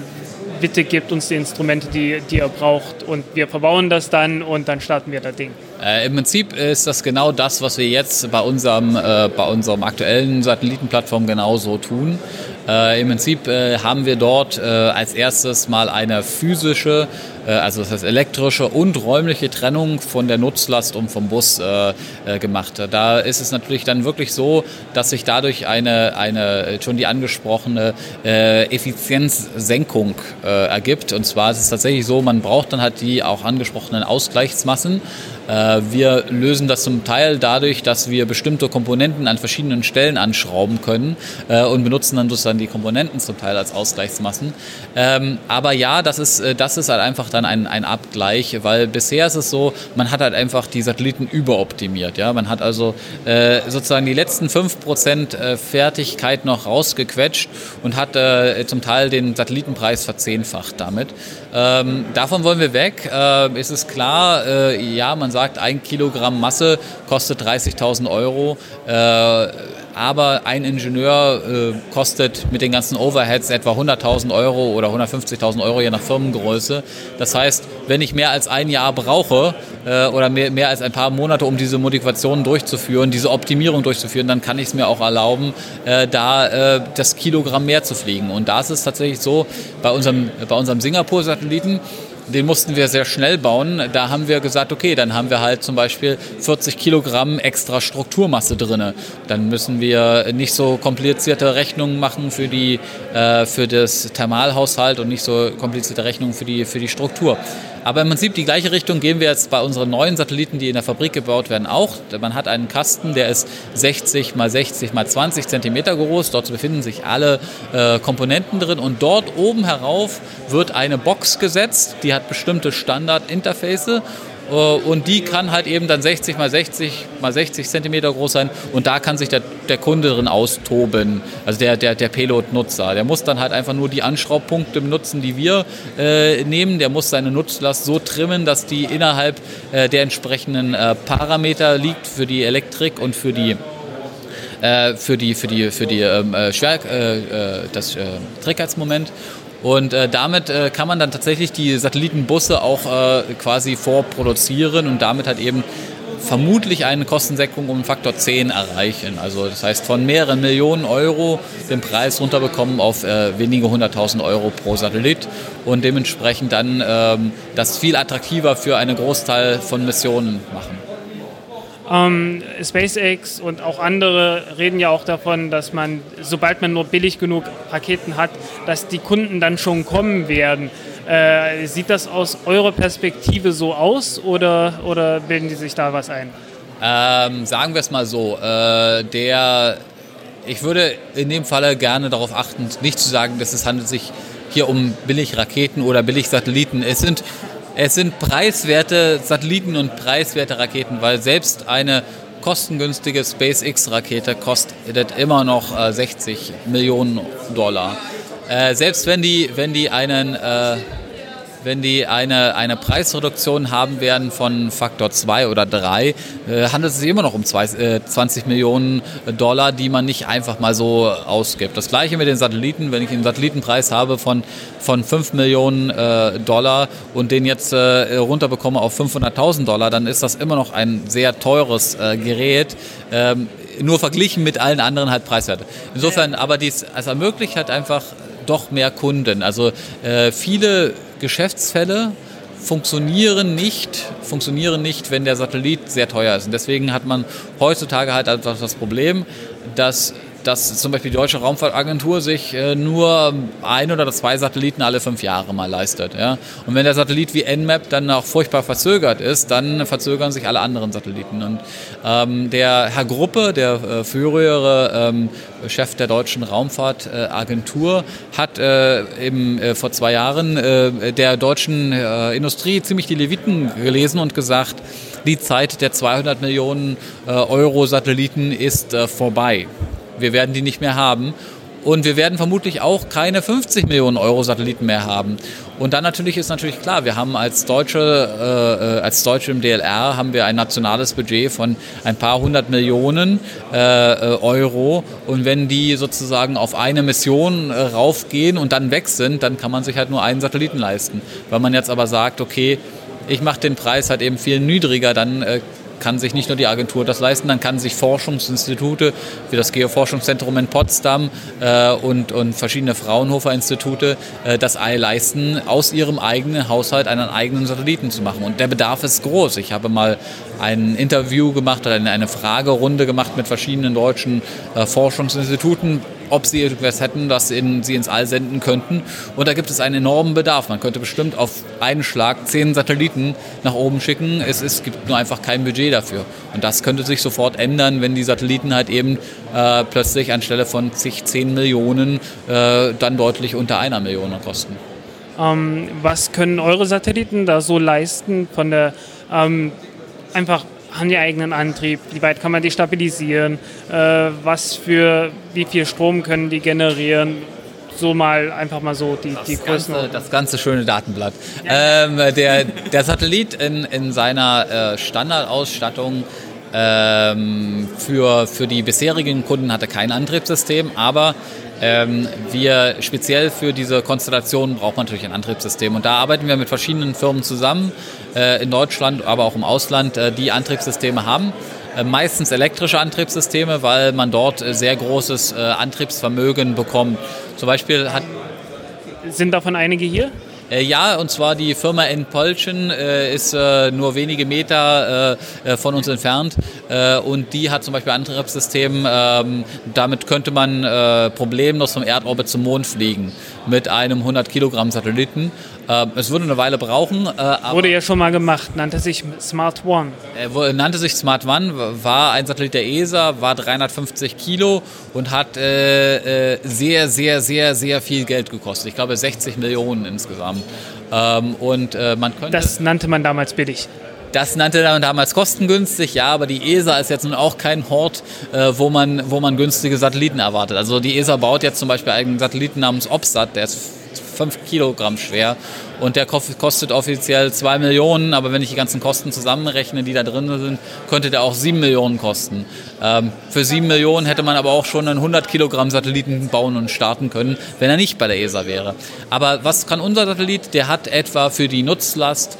bitte gebt uns die Instrumente, die, die ihr braucht und wir verbauen das dann und dann starten wir das Ding. Äh, Im Prinzip ist das genau das, was wir jetzt bei unserem, äh, bei unserem aktuellen Satellitenplattform genauso tun. Äh, Im Prinzip äh, haben wir dort äh, als erstes mal eine physische, also das heißt elektrische und räumliche Trennung von der Nutzlast und vom Bus äh, äh, gemacht. Da ist es natürlich dann wirklich so, dass sich dadurch eine, eine schon die angesprochene Effizienzsenkung ergibt. Und zwar ist es tatsächlich so, man braucht dann halt die auch angesprochenen Ausgleichsmassen. Äh, wir lösen das zum Teil dadurch, dass wir bestimmte Komponenten an verschiedenen Stellen anschrauben können äh, und benutzen dann sozusagen die Komponenten zum Teil als Ausgleichsmassen. Ähm, aber ja, das ist, äh, das ist halt einfach dann ein, ein Abgleich, weil bisher ist es so, man hat halt einfach die Satelliten überoptimiert. Ja? Man hat also sozusagen die letzten 5% Fertigkeit noch rausgequetscht und hat zum Teil den Satellitenpreis verzehnfacht damit. Ähm, davon wollen wir weg. Äh, ist es klar, äh, ja, man sagt, ein Kilogramm Masse kostet 30.000 Euro. Äh, aber ein Ingenieur äh, kostet mit den ganzen Overheads etwa 100.000 Euro oder 150.000 Euro je nach Firmengröße. Das heißt, wenn ich mehr als ein Jahr brauche äh, oder mehr, mehr als ein paar Monate, um diese Modifikationen durchzuführen, diese Optimierung durchzuführen, dann kann ich es mir auch erlauben, äh, da äh, das Kilogramm mehr zu fliegen. Und da ist es tatsächlich so, bei unserem, bei unserem Singapur-Satelliten, den mussten wir sehr schnell bauen. Da haben wir gesagt, okay, dann haben wir halt zum Beispiel 40 Kilogramm extra Strukturmasse drin. Dann müssen wir nicht so komplizierte Rechnungen machen für, die, äh, für das Thermalhaushalt und nicht so komplizierte Rechnungen für die, für die Struktur. Aber im Prinzip die gleiche Richtung gehen wir jetzt bei unseren neuen Satelliten, die in der Fabrik gebaut werden, auch. Man hat einen Kasten, der ist 60 mal 60 mal 20 Zentimeter groß. Dort befinden sich alle äh, Komponenten drin und dort oben herauf wird eine Box gesetzt, die hat bestimmte Standard-Interface äh, und die kann halt eben dann 60 mal 60 mal 60 Zentimeter groß sein und da kann sich der, der Kunde drin austoben, also der, der, der Payload-Nutzer. Der muss dann halt einfach nur die Anschraubpunkte benutzen, die wir äh, nehmen. Der muss seine Nutzlast so trimmen, dass die innerhalb äh, der entsprechenden äh, Parameter liegt für die Elektrik und für die äh, für die für die für die ähm, äh, Schwer, das Trägheitsmoment und äh, damit äh, kann man dann tatsächlich die Satellitenbusse auch äh, quasi vorproduzieren und damit halt eben vermutlich eine Kostensenkung um Faktor 10 erreichen. Also das heißt von mehreren Millionen Euro den Preis runterbekommen auf äh, wenige hunderttausend Euro pro Satellit und dementsprechend dann ähm, das viel attraktiver für einen Großteil von Missionen machen. Ähm, SpaceX und auch andere reden ja auch davon, dass man, sobald man nur billig genug Raketen hat, dass die Kunden dann schon kommen werden. Äh, sieht das aus eurer Perspektive so aus oder, oder bilden die sich da was ein? Ähm, sagen wir es mal so, äh, der, ich würde in dem Falle gerne darauf achten, nicht zu sagen, dass es handelt sich hier um Billigraketen oder Billigsatelliten. Es sind es sind preiswerte Satelliten und preiswerte Raketen, weil selbst eine kostengünstige SpaceX-Rakete kostet immer noch äh, 60 Millionen Dollar. Äh, selbst wenn die, wenn die einen äh, wenn die eine, eine Preisreduktion haben werden von Faktor 2 oder 3, äh, handelt es sich immer noch um zwei, äh, 20 Millionen Dollar, die man nicht einfach mal so ausgibt. Das gleiche mit den Satelliten. Wenn ich einen Satellitenpreis habe von, von 5 Millionen äh, Dollar und den jetzt äh, runterbekomme auf 500.000 Dollar, dann ist das immer noch ein sehr teures äh, Gerät. Ähm, nur verglichen mit allen anderen halt preiswert. Insofern, aber dies, es ermöglicht halt einfach doch mehr Kunden. Also äh, viele Geschäftsfälle funktionieren nicht, funktionieren nicht, wenn der Satellit sehr teuer ist. Und deswegen hat man heutzutage halt einfach das Problem, dass dass zum Beispiel die Deutsche Raumfahrtagentur sich äh, nur ein oder zwei Satelliten alle fünf Jahre mal leistet. Ja? Und wenn der Satellit wie Nmap dann auch furchtbar verzögert ist, dann verzögern sich alle anderen Satelliten. Und ähm, der Herr Gruppe, der äh, frühere ähm, Chef der Deutschen Raumfahrtagentur, hat äh, eben, äh, vor zwei Jahren äh, der deutschen äh, Industrie ziemlich die Leviten gelesen und gesagt, die Zeit der 200 Millionen Euro Satelliten ist vorbei. Wir werden die nicht mehr haben. Und wir werden vermutlich auch keine 50 Millionen Euro Satelliten mehr haben. Und dann natürlich ist natürlich klar, wir haben als Deutsche, äh, äh als Deutsche im DLR haben wir ein nationales Budget von ein paar hundert Millionen äh, äh, Euro. Und wenn die sozusagen auf eine Mission äh, raufgehen und dann weg sind, dann kann man sich halt nur einen Satelliten leisten. Wenn man jetzt aber sagt, okay, ich mache den Preis halt eben viel niedriger, dann äh, kann sich nicht nur die Agentur das leisten, dann kann sich Forschungsinstitute wie das Geoforschungszentrum in Potsdam äh, und, und verschiedene Fraunhofer-Institute äh, das Ei leisten, aus ihrem eigenen Haushalt einen eigenen Satelliten zu machen. Und der Bedarf ist groß. Ich habe mal ein Interview gemacht eine Fragerunde gemacht mit verschiedenen deutschen äh, Forschungsinstituten ob sie etwas hätten, das in, sie ins All senden könnten. Und da gibt es einen enormen Bedarf. Man könnte bestimmt auf einen Schlag zehn Satelliten nach oben schicken. Es, es gibt nur einfach kein Budget dafür. Und das könnte sich sofort ändern, wenn die Satelliten halt eben äh, plötzlich anstelle von zig, zehn Millionen äh, dann deutlich unter einer Million kosten. Ähm, was können eure Satelliten da so leisten von der ähm, einfach haben die eigenen Antrieb, wie weit kann man die stabilisieren, äh, was für, wie viel Strom können die generieren, so mal einfach mal so die, die das Größen. ganze, das ganze schöne Datenblatt. Ähm, der, der Satellit in, in seiner äh, Standardausstattung ähm, für, für die bisherigen Kunden hatte kein Antriebssystem, aber wir speziell für diese Konstellation braucht man natürlich ein Antriebssystem und da arbeiten wir mit verschiedenen Firmen zusammen äh, in Deutschland, aber auch im Ausland, äh, die Antriebssysteme haben. Äh, meistens elektrische Antriebssysteme, weil man dort sehr großes Antriebsvermögen bekommt. Zum Beispiel hat Sind davon einige hier? Äh, ja, und zwar die Firma Enpolchen äh, ist äh, nur wenige Meter äh, äh, von uns entfernt äh, und die hat zum Beispiel ein Antriebssystem, ähm, damit könnte man problemlos vom Erdorbit zum Mond fliegen mit einem 100 Kilogramm Satelliten. Äh, es würde eine Weile brauchen, äh, Wurde ja schon mal gemacht, nannte sich Smart One. er wo- nannte sich Smart One, war ein Satellit der ESA, war 350 Kilo und hat äh, äh, sehr, sehr, sehr, sehr viel Geld gekostet. Ich glaube 60 Millionen insgesamt. Ähm, und äh, man könnte Das nannte man damals billig. das nannte man damals kostengünstig, ja, aber die ESA ist jetzt nun auch kein Hort, äh, wo, man, wo man günstige Satelliten erwartet. Also die ESA baut jetzt zum Beispiel einen Satelliten namens OPSAT, der ist 5 Kilogramm schwer und der kostet offiziell 2 Millionen, aber wenn ich die ganzen Kosten zusammenrechne, die da drin sind, könnte der auch 7 Millionen kosten. Ähm, für 7 Millionen hätte man aber auch schon einen 100 Kilogramm Satelliten bauen und starten können, wenn er nicht bei der ESA wäre. Aber was kann unser Satellit? Der hat etwa für die Nutzlast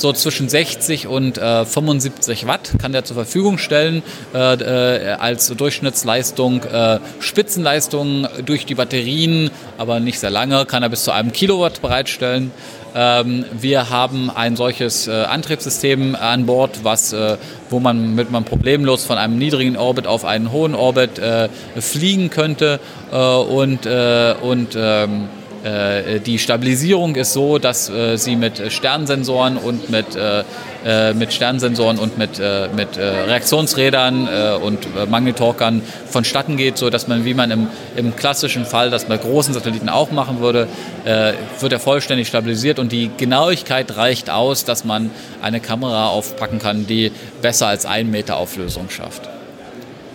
so zwischen 60 und äh, 75 Watt kann der zur Verfügung stellen äh, äh, als Durchschnittsleistung. Äh, Spitzenleistung durch die Batterien, aber nicht sehr lange, kann er bis zu einem Kilowatt bereitstellen. Ähm, wir haben ein solches äh, Antriebssystem an Bord, was, äh, wo man mit man problemlos von einem niedrigen Orbit auf einen hohen Orbit äh, fliegen könnte äh, und, und ähm, äh, die Stabilisierung ist so, dass äh, sie mit Sternsensoren und mit, äh, äh, mit Sternsensoren und mit, äh, mit äh, Reaktionsrädern äh, und äh, Magnetorkern vonstatten geht, so dass man, wie man im, im klassischen Fall das bei großen Satelliten auch machen würde, äh, wird er vollständig stabilisiert und die Genauigkeit reicht aus, dass man eine Kamera aufpacken kann, die besser als 1 Meter Auflösung schafft.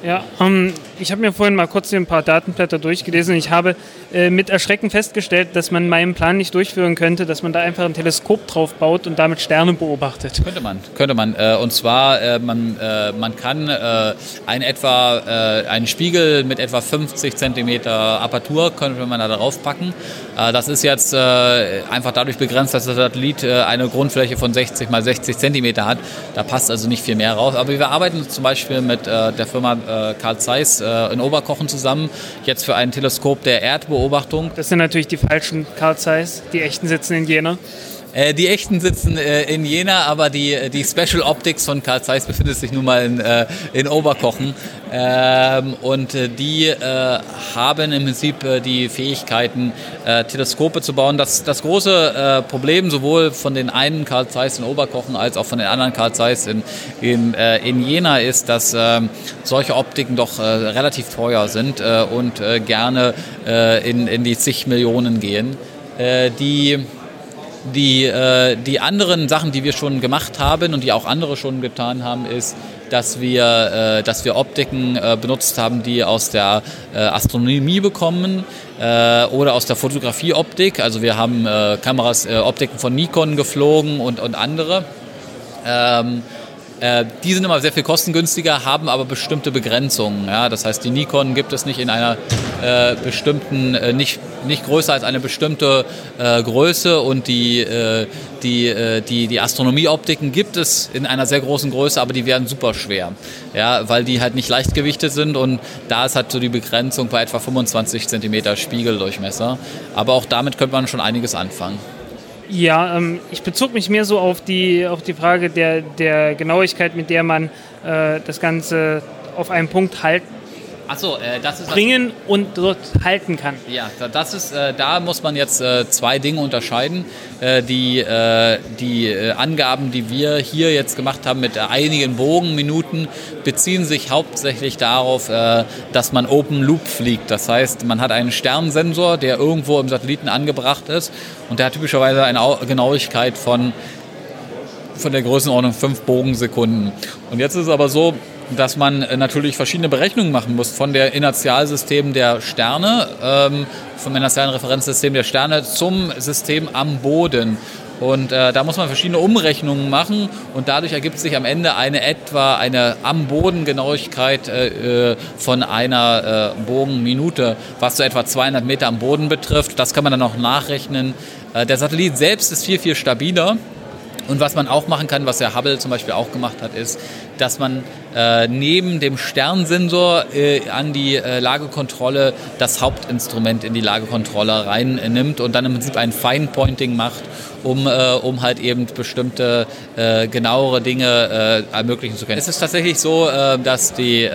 Ja, ähm, ich habe mir vorhin mal kurz hier ein paar Datenblätter durchgelesen. Ich habe äh, mit Erschrecken festgestellt, dass man meinen Plan nicht durchführen könnte, dass man da einfach ein Teleskop drauf baut und damit Sterne beobachtet. Könnte man, könnte man. Äh, und zwar, äh, man, äh, man kann äh, ein etwa, äh, einen Spiegel mit etwa 50 Zentimeter Apertur könnte man da drauf packen. Das ist jetzt einfach dadurch begrenzt, dass der Satellit eine Grundfläche von 60 mal 60 Zentimeter hat. Da passt also nicht viel mehr raus. Aber wir arbeiten zum Beispiel mit der Firma Carl Zeiss äh, in Oberkochen zusammen, jetzt für ein Teleskop der Erdbeobachtung. Das sind natürlich die falschen Carl Zeiss, die echten sitzen in Jena. Äh, die echten sitzen äh, in Jena, aber die, die Special Optics von Carl Zeiss befindet sich nun mal in, äh, in Oberkochen. Ähm, und äh, die äh, haben im Prinzip äh, die Fähigkeiten, äh, Teleskope zu bauen. Das, das große äh, Problem sowohl von den einen Carl Zeiss in Oberkochen als auch von den anderen Carl Zeiss in, in, äh, in Jena ist, dass ähm, solche Optiken doch äh, relativ teuer sind äh, und äh, gerne äh, in, in die zig Millionen gehen. Äh, die die, äh, die anderen Sachen, die wir schon gemacht haben und die auch andere schon getan haben, ist, dass wir, äh, dass wir Optiken äh, benutzt haben, die aus der äh, Astronomie bekommen äh, oder aus der Fotografieoptik. Also wir haben äh, Kameras, äh, Optiken von Nikon geflogen und, und andere. Ähm, äh, die sind immer sehr viel kostengünstiger, haben aber bestimmte Begrenzungen. Ja? Das heißt, die Nikon gibt es nicht in einer äh, bestimmten, äh, nicht, nicht größer als eine bestimmte äh, Größe und die, äh, die, die, die Astronomieoptiken gibt es in einer sehr großen Größe, aber die werden super schwer, ja? weil die halt nicht leichtgewichtet sind und da ist halt so die Begrenzung bei etwa 25 cm Spiegeldurchmesser. Aber auch damit könnte man schon einiges anfangen. Ja, ähm, ich bezog mich mehr so auf die, auf die Frage der, der Genauigkeit, mit der man äh, das Ganze auf einen Punkt halt Achso, äh, das ist bringen und dort halten kann. Ja, da- das ist, äh, da muss man jetzt äh, zwei Dinge unterscheiden. Äh, die äh, die äh, Angaben, die wir hier jetzt gemacht haben mit einigen Bogenminuten, beziehen sich hauptsächlich darauf, dass man Open Loop fliegt. Das heißt, man hat einen Sternsensor, der irgendwo im Satelliten angebracht ist und der hat typischerweise eine Au- Genauigkeit von von der Größenordnung 5 Bogensekunden. Und jetzt ist es aber so, dass man äh, natürlich verschiedene Berechnungen machen muss von der Inertialsystem der Sterne, ähm, vom inertialen Referenzsystem der Sterne zum System am Boden. Und äh, da muss man verschiedene Umrechnungen machen und dadurch ergibt sich am Ende eine etwa eine am Boden Genauigkeit äh, äh von einer äh, Bogenminute, was so etwa 200 Meter am Boden betrifft. Das kann man dann auch nachrechnen. Äh, der Satellit selbst ist viel, viel stabiler. Und was man auch machen kann, was der Hubble zum Beispiel auch gemacht hat, ist, dass man äh, neben dem Sternsensor äh, an die äh, Lagekontrolle das Hauptinstrument in die Lagekontrolle reinnimmt und dann im Prinzip ein Fine-Pointing macht, um, äh, um halt eben bestimmte äh, genauere Dinge äh, ermöglichen zu können. Es ist tatsächlich so, dass, die,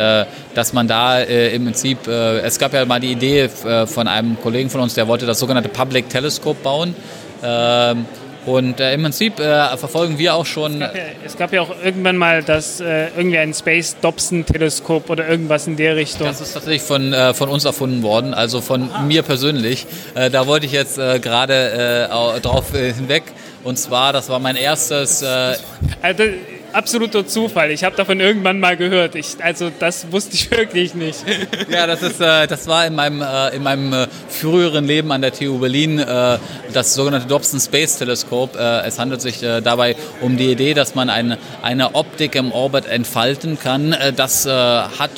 dass man da im Prinzip, es gab ja mal die Idee von einem Kollegen von uns, der wollte das sogenannte Public Telescope bauen. Ähm, und äh, im Prinzip äh, verfolgen wir auch schon. Es gab, ja, es gab ja, auch irgendwann mal das äh, irgendwie ein Space Dobson Teleskop oder irgendwas in der Richtung. Das ist tatsächlich von, äh, von uns erfunden worden, also von Aha. mir persönlich. Äh, da wollte ich jetzt äh, gerade drauf hinweg. Und zwar, das war mein erstes. Also, absoluter Zufall. Ich habe davon irgendwann mal gehört. Ich, also das wusste ich wirklich nicht. Ja, das, ist, äh, das war in meinem, äh, in meinem äh, früheren Leben an der TU Berlin äh, das sogenannte Dobson Space Teleskop. Äh, es handelt sich äh, dabei um die Idee, dass man ein, eine Optik im Orbit entfalten kann. das hat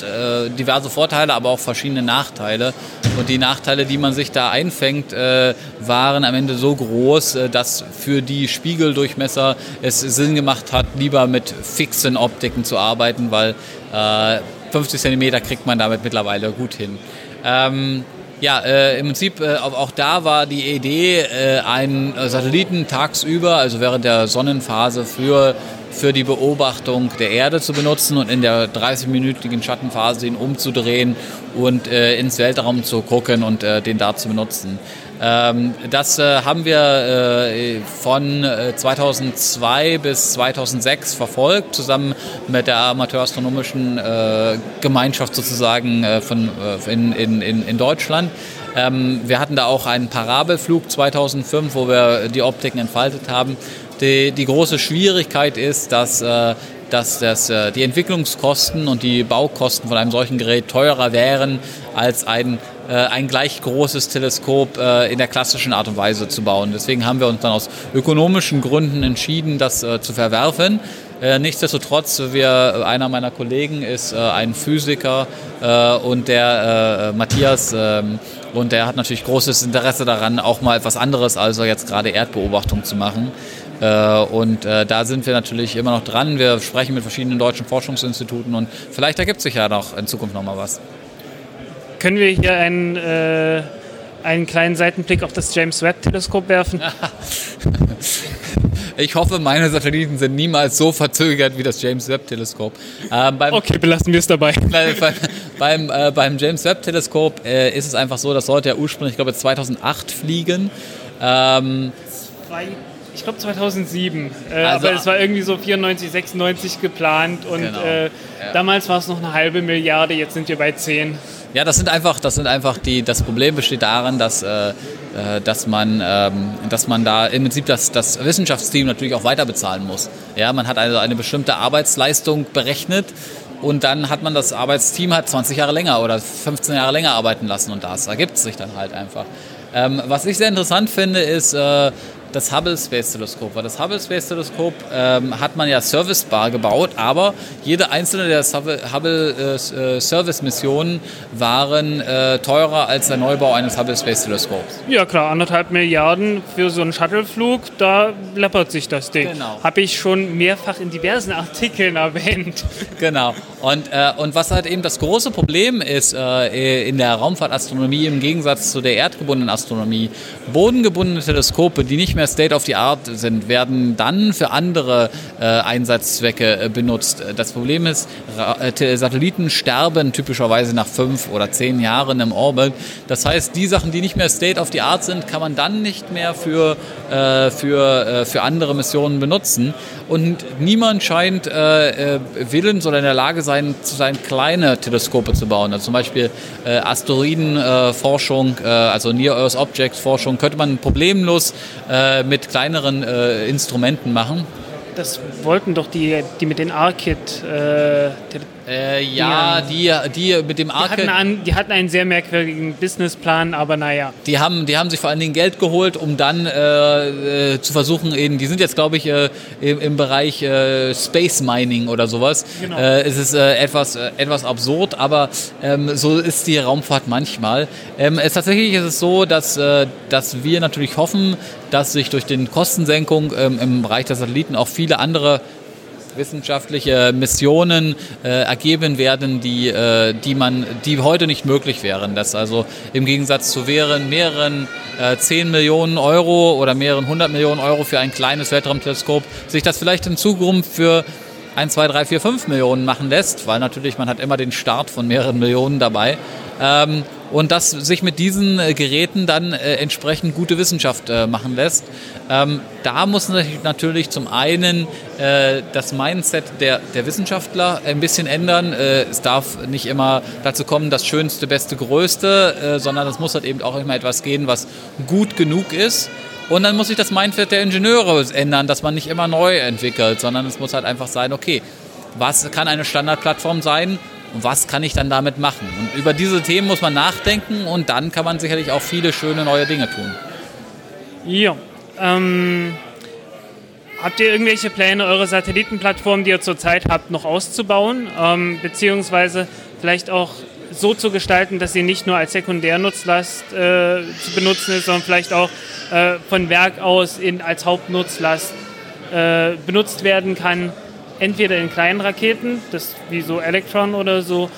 diverse Vorteile, aber auch verschiedene Nachteile. Und die Nachteile, die man sich da einfängt, waren am Ende so groß, dass für die Spiegeldurchmesser es Sinn gemacht hat, lieber mit mit fixen Optiken zu arbeiten, weil äh, 50 cm kriegt man damit mittlerweile gut hin. Ähm, ja, äh, im Prinzip äh, auch da war die Idee, äh, einen Satelliten tagsüber, also während der Sonnenphase, für, für die Beobachtung der Erde zu benutzen und in der 30-minütigen Schattenphase ihn umzudrehen und äh, ins Weltraum zu gucken und äh, den da zu benutzen. Ähm, das äh, haben wir äh, von 2002 äh, bis 2006 verfolgt, zusammen mit der Amateurastronomischen Gemeinschaft sozusagen von, in, in, in Deutschland. Ähm, wir hatten da auch einen Parabelflug 2005, wo wir die Optiken entfaltet haben. Die, die große Schwierigkeit ist, dass dass das, die Entwicklungskosten und die Baukosten von einem solchen Gerät teurer wären als ein ein gleich großes Teleskop äh, in der klassischen Art und Weise zu bauen. Deswegen haben wir uns dann aus ökonomischen Gründen entschieden, das äh, zu verwerfen. Nichtsdestotrotz, wir, einer meiner Kollegen ist ein Physiker und der Matthias ähm, und der hat natürlich großes Interesse daran, auch mal etwas anderes als jetzt gerade Erdbeobachtung zu machen. Und da sind wir natürlich immer noch dran. Wir sprechen mit verschiedenen deutschen Forschungsinstituten und vielleicht ergibt sich ja noch in Zukunft noch mal was. Können wir hier einen, äh, einen kleinen Seitenblick auf das James Webb-Teleskop werfen? Ich hoffe, meine Satelliten sind niemals so verzögert wie das James Webb-Teleskop. Ähm, okay, belassen wir es dabei. Beim, beim, äh, beim James Webb-Teleskop äh, ist es einfach so, das sollte ja ursprünglich, ich glaube, 2008 fliegen. Ähm, ich glaube 2007, äh, also, aber es war irgendwie so 94, 96 geplant und genau. äh, ja. damals war es noch eine halbe Milliarde, jetzt sind wir bei 10. Ja, das sind einfach, das sind einfach die, das Problem besteht darin, dass, äh, äh, dass, man, ähm, dass man da im Prinzip das, das Wissenschaftsteam natürlich auch weiter bezahlen muss. Ja, man hat also eine bestimmte Arbeitsleistung berechnet und dann hat man das Arbeitsteam halt 20 Jahre länger oder 15 Jahre länger arbeiten lassen und das ergibt sich dann halt einfach. Ähm, was ich sehr interessant finde, ist, äh, das Hubble Space Teleskop. Weil das Hubble Space Teleskop ähm, hat man ja servicebar gebaut, aber jede einzelne der Hubble äh, äh, Service Missionen waren äh, teurer als der Neubau eines Hubble Space Teleskops. Ja klar, anderthalb Milliarden für so einen Shuttleflug, da läppert sich das Ding. Genau. Habe ich schon mehrfach in diversen Artikeln erwähnt. Genau. Und, äh, und was halt eben das große Problem ist äh, in der Raumfahrtastronomie im Gegensatz zu der erdgebundenen Astronomie, bodengebundene Teleskope, die nicht mehr mehr State of the Art sind, werden dann für andere äh, Einsatzzwecke äh, benutzt. Das Problem ist, äh, Satelliten sterben typischerweise nach fünf oder zehn Jahren im Orbit. Das heißt, die Sachen, die nicht mehr State of the Art sind, kann man dann nicht mehr für, äh, für, äh, für andere Missionen benutzen. Und niemand scheint äh, willens oder in der Lage sein, zu sein, kleine Teleskope zu bauen. Also zum Beispiel Asteroidenforschung, also Near Earth Object Forschung, könnte man problemlos äh, mit kleineren äh, Instrumenten machen. Das wollten doch die, die mit den ARKit, äh, Äh, ja, die, die mit dem Arke. Die hatten, an, die hatten einen sehr merkwürdigen Businessplan, aber naja. Die haben, die haben sich vor allen Dingen Geld geholt, um dann äh, äh, zu versuchen, eben, die sind jetzt, glaube ich, äh, im, im, Bereich äh, Space Mining oder sowas. Genau. Äh, es ist etwas, etwas absurd, aber ähm, so ist die Raumfahrt manchmal. Ähm, es, tatsächlich ist es so, dass, dass wir natürlich hoffen, dass sich durch die Kostensenkung ähm, im Bereich der Satelliten auch viele andere wissenschaftliche Missionen äh, ergeben werden, die, äh, die, man, die heute nicht möglich wären. Dass also im Gegensatz zu wären mehreren äh, 10 Millionen Euro oder mehreren 100 Millionen Euro für ein kleines Weltraumteleskop sich das vielleicht in Zukunft für 1, 2, 3, 4, 5 Millionen machen lässt, weil natürlich man hat immer den Start von mehreren Millionen dabei. Ähm, und dass sich mit diesen äh, Geräten dann äh, entsprechend gute Wissenschaft äh, machen lässt. Ähm, da muss natürlich zum einen das Mindset der, der Wissenschaftler ein bisschen ändern. Es darf nicht immer dazu kommen, das Schönste, Beste, Größte, sondern es muss halt eben auch immer etwas gehen, was gut genug ist. Und dann muss sich das Mindset der Ingenieure ändern, dass man nicht immer neu entwickelt, sondern es muss halt einfach sein, okay, was kann eine Standardplattform sein und was kann ich dann damit machen? Und über diese Themen muss man nachdenken und dann kann man sicherlich auch viele schöne neue Dinge tun. Ja. Ähm, habt ihr irgendwelche Pläne, eure Satellitenplattform, die ihr zurzeit habt, noch auszubauen? Ähm, beziehungsweise vielleicht auch so zu gestalten, dass sie nicht nur als Sekundärnutzlast äh, zu benutzen ist, sondern vielleicht auch äh, von Werk aus in, als Hauptnutzlast äh, benutzt werden kann entweder in kleinen Raketen, das wie so Electron oder so,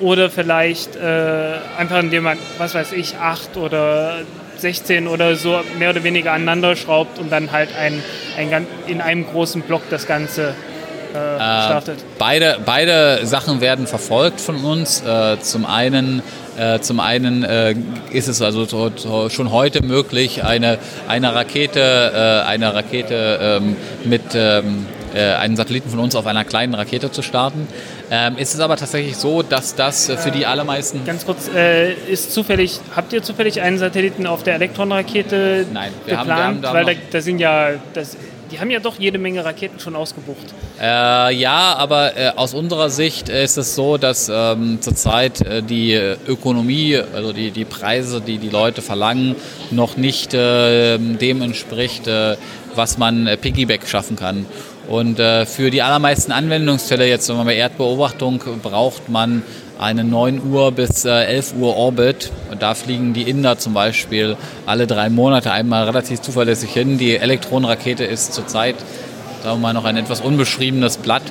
oder vielleicht äh, einfach indem man, was weiß ich, 8 oder 16 oder so mehr oder weniger aneinander schraubt und dann halt ein, ein, in einem großen Block das Ganze äh, äh startet. beide, beide Sachen werden verfolgt von uns. Äh, zum einen äh, zum einen äh, ist es also schon heute möglich, eine, eine Rakete, äh, eine Rakete ähm, mit ähm, äh, einen Satelliten von uns auf einer kleinen Rakete zu starten. Ähm, ist es aber tatsächlich so, dass das für die allermeisten. Ganz kurz, äh, ist zufällig, habt ihr zufällig einen Satelliten auf der Elektronrakete Nein, wir geplant? Haben, wir haben da Weil da, da, sind ja, das, die haben ja doch jede Menge Raketen schon ausgebucht. Äh, ja, aber äh, aus unserer Sicht ist es so, dass ähm, zurzeit äh, die Ökonomie, also die, die Preise, die die Leute verlangen, noch nicht ähm, dem entspricht, äh, was man äh, Piggyback schaffen kann. Und äh, für die allermeisten Anwendungsfälle, jetzt wenn man bei Erdbeobachtung, braucht man eine 9 Uhr bis äh, 11 Uhr Orbit. Und da fliegen die Inder zum Beispiel alle drei Monate einmal relativ zuverlässig hin. Die Elektronenrakete ist zurzeit, sagen wir mal, noch ein etwas unbeschriebenes Blatt.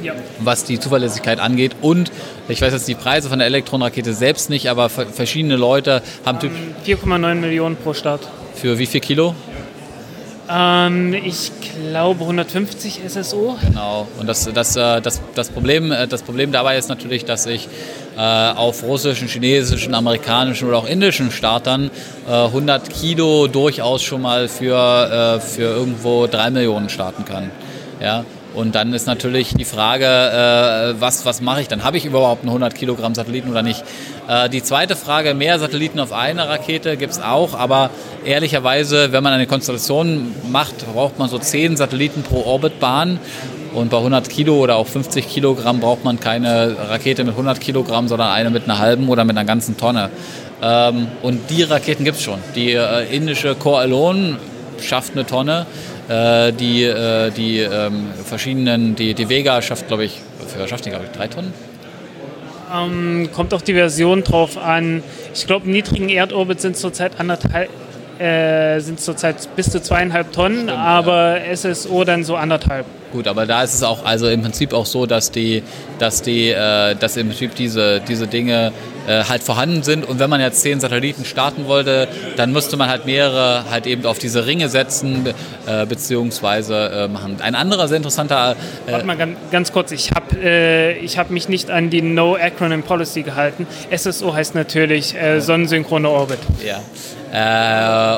Ja. was die Zuverlässigkeit angeht. Und ich weiß jetzt die Preise von der Elektronenrakete selbst nicht, aber verschiedene Leute haben... 4,9 Millionen pro Start. Für wie viel Kilo? Ähm, ich glaube 150 SSO. Genau. Und das, das, äh, das, das, Problem, äh, das Problem dabei ist natürlich, dass ich äh, auf russischen, chinesischen, amerikanischen oder auch indischen Startern 100 Kilo durchaus schon mal für, für irgendwo 3 Millionen starten kann. Ja? Und dann ist natürlich die Frage, äh, was, was mache ich dann? Habe ich überhaupt einen 100 Kilogramm Satelliten oder nicht? Äh, die zweite Frage, mehr Satelliten auf einer Rakete gibt es auch, aber ehrlicherweise, wenn man eine Konstellation macht, braucht man so 10 Satelliten pro Orbitbahn. Und bei 100 Kilo oder auch 50 Kilogramm braucht man keine Rakete mit 100 Kilogramm, sondern eine mit einer halben oder mit einer ganzen Tonne. Ähm, und die Raketen gibt es schon. Die äh, indische Core Alone schafft eine Tonne. Äh, die, die ähm, verschiedenen, die, die Vega schafft, glaube ich, schafft die, glaube ich, drei Tonnen? Ähm, kommt auf die Version drauf an. Ich glaube, im niedrigen Erdorbit sind zurzeit anderthalb, äh, sind zurzeit bis zu zweieinhalb Tonnen, Stimmt, aber ja. SSO dann so anderthalb. Gut, aber da ist es auch also im Prinzip auch so, dass die, dass die, äh, dass im Prinzip diese, diese Dinge äh, halt vorhanden sind. Und wenn man jetzt zehn Satelliten starten wollte, dann müsste man halt mehrere halt eben auf diese Ringe setzen äh, beziehungsweise äh, machen. Ein anderer sehr interessanter. Äh, Warte mal ganz, ganz kurz, ich habe äh, hab mich nicht an die No Acronym Policy gehalten. SSO heißt natürlich äh, Sonnensynchrone Orbit. Ja.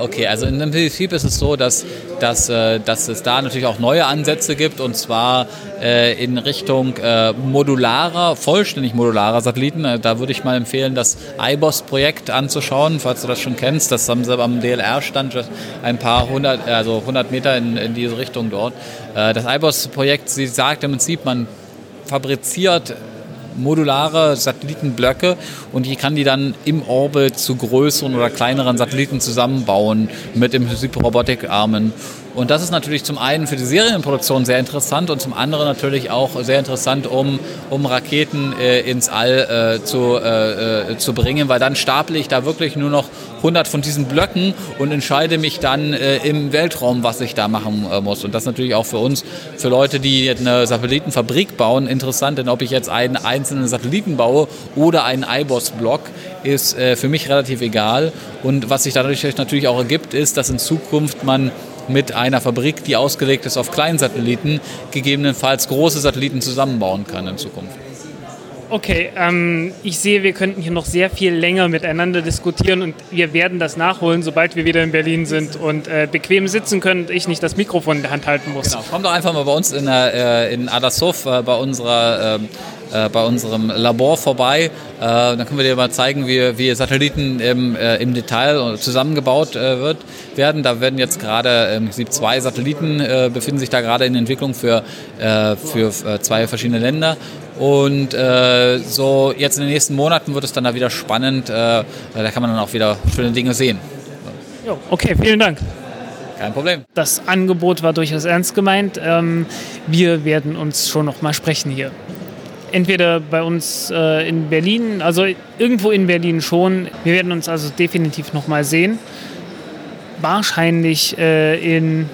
Okay, also in dem Prinzip ist es so, dass, dass, äh, dass es da natürlich auch neue Ansätze gibt und zwar äh, in Richtung äh, modularer, vollständig modularer Satelliten. Da würde ich mal empfehlen, das IBOS-Projekt anzuschauen, falls du das schon kennst. Das haben sie am DLR-Stand ein paar hundert, also 100 Meter in, in diese Richtung dort. Das IBOS-Projekt, sie sagt im Prinzip, man fabriziert modulare Satellitenblöcke und die kann die dann im Orbit zu größeren oder kleineren Satelliten zusammenbauen mit im Prinzip Robotikarmen. Und das ist natürlich zum einen für die Serienproduktion sehr interessant und zum anderen natürlich auch sehr interessant, um, um Raketen äh, ins All äh, zu, äh, äh zu bringen, weil dann staple ich da wirklich nur noch 100 von diesen Blöcken und entscheide mich dann äh, im Weltraum, was ich da machen äh, muss. Und das natürlich auch für uns, für Leute, die eine Satellitenfabrik bauen, interessant, denn ob ich jetzt einen einzelnen Satelliten baue oder einen IBOS-Block, ist für mich relativ egal. Und was sich dadurch natürlich auch ergibt, ist, dass in Zukunft man mit einer Fabrik, die ausgelegt ist auf Kleinsatelliten, gegebenenfalls große Satelliten zusammenbauen kann in Zukunft. Okay, ähm, ich sehe, wir könnten hier noch sehr viel länger miteinander diskutieren und wir werden das nachholen, sobald wir wieder in Berlin sind und äh, bequem sitzen können und ich nicht das Mikrofon in der Hand halten muss. Genau, komm doch einfach mal bei uns in, äh, in Adasov, äh, bei unserer ähm, äh, bei unserem Labor vorbei. Äh, dann können wir dir mal zeigen, wie, wie Satelliten im, äh, im Detail zusammengebaut äh, wird, werden. Da werden jetzt gerade ähm, zwei Satelliten äh, befinden sich da gerade in Entwicklung für, äh, für zwei verschiedene Länder. Und äh, so jetzt in den nächsten Monaten wird es dann da wieder spannend. Äh, da kann man dann auch wieder schöne Dinge sehen. Jo, okay, vielen Dank. Kein Problem. Das Angebot war durchaus ernst gemeint. Ähm, wir werden uns schon noch mal sprechen hier entweder bei uns äh, in Berlin, also irgendwo in Berlin schon. Wir werden uns also definitiv nochmal sehen. Wahrscheinlich äh, in,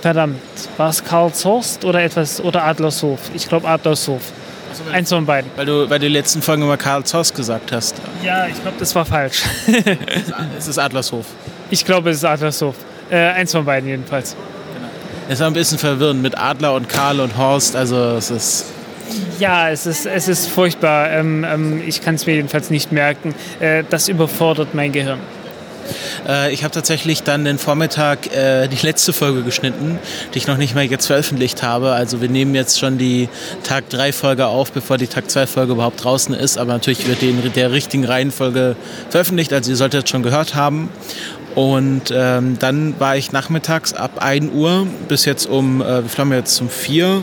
verdammt, war es Karlshorst oder etwas, oder Adlershof? Ich glaube Adlershof. Also, Eins von beiden. Weil du bei den letzten Folgen immer Karlshorst gesagt hast. Ja, ich glaube, das war falsch. es ist Adlershof. Ich glaube, es ist Adlershof. Äh, eins von beiden jedenfalls. Genau. Es war ein bisschen verwirrend mit Adler und Karl und Horst. Also es ist ja, es ist, es ist furchtbar. Ähm, ähm, ich kann es mir jedenfalls nicht merken. Äh, das überfordert mein Gehirn. Äh, ich habe tatsächlich dann den Vormittag äh, die letzte Folge geschnitten, die ich noch nicht mal jetzt veröffentlicht habe. Also wir nehmen jetzt schon die Tag 3 Folge auf, bevor die Tag 2 Folge überhaupt draußen ist. Aber natürlich wird die in der richtigen Reihenfolge veröffentlicht. Also ihr solltet es schon gehört haben. Und ähm, dann war ich nachmittags ab 1 Uhr bis jetzt um, äh, wir jetzt, um 4?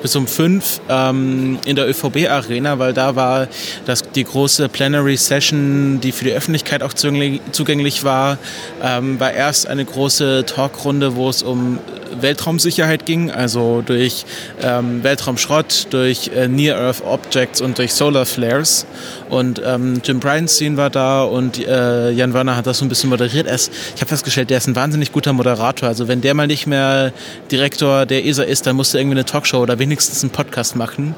5 bis um fünf ähm, in der ÖVB-Arena, weil da war das, die große Plenary Session, die für die Öffentlichkeit auch zugänglich war, ähm, war erst eine große Talkrunde, wo es um Weltraumsicherheit ging, also durch ähm, Weltraumschrott, durch äh, Near-Earth Objects und durch Solar Flares. Und ähm, Jim Bryanstein war da und äh, Jan Werner hat das so ein bisschen moderiert. Es, ich habe festgestellt, der ist ein wahnsinnig guter Moderator. Also wenn der mal nicht mehr Direktor der ESA ist, dann musste er irgendwie eine Talkshow oder wenigstens einen Podcast machen.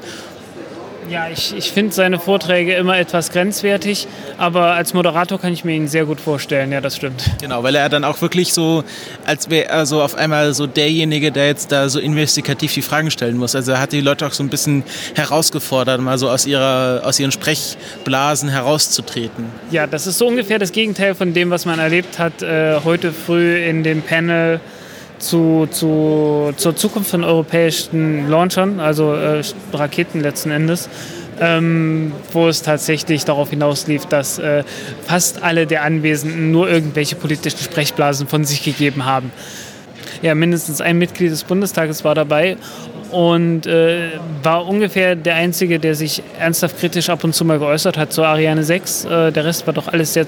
Ja, ich, ich finde seine Vorträge immer etwas grenzwertig, aber als Moderator kann ich mir ihn sehr gut vorstellen, ja, das stimmt. Genau, weil er dann auch wirklich so, als wäre er so auf einmal so derjenige, der jetzt da so investigativ die Fragen stellen muss. Also er hat die Leute auch so ein bisschen herausgefordert, mal so aus, ihrer, aus ihren Sprechblasen herauszutreten. Ja, das ist so ungefähr das Gegenteil von dem, was man erlebt hat äh, heute früh in dem Panel zu, zu, zur Zukunft von europäischen Launchern, also äh, Raketen letzten Endes. Ähm, wo es tatsächlich darauf hinauslief, dass äh, fast alle der Anwesenden nur irgendwelche politischen Sprechblasen von sich gegeben haben. Ja, mindestens ein Mitglied des Bundestages war dabei und äh, war ungefähr der Einzige, der sich ernsthaft kritisch ab und zu mal geäußert hat zur Ariane 6. Äh, der Rest war doch alles sehr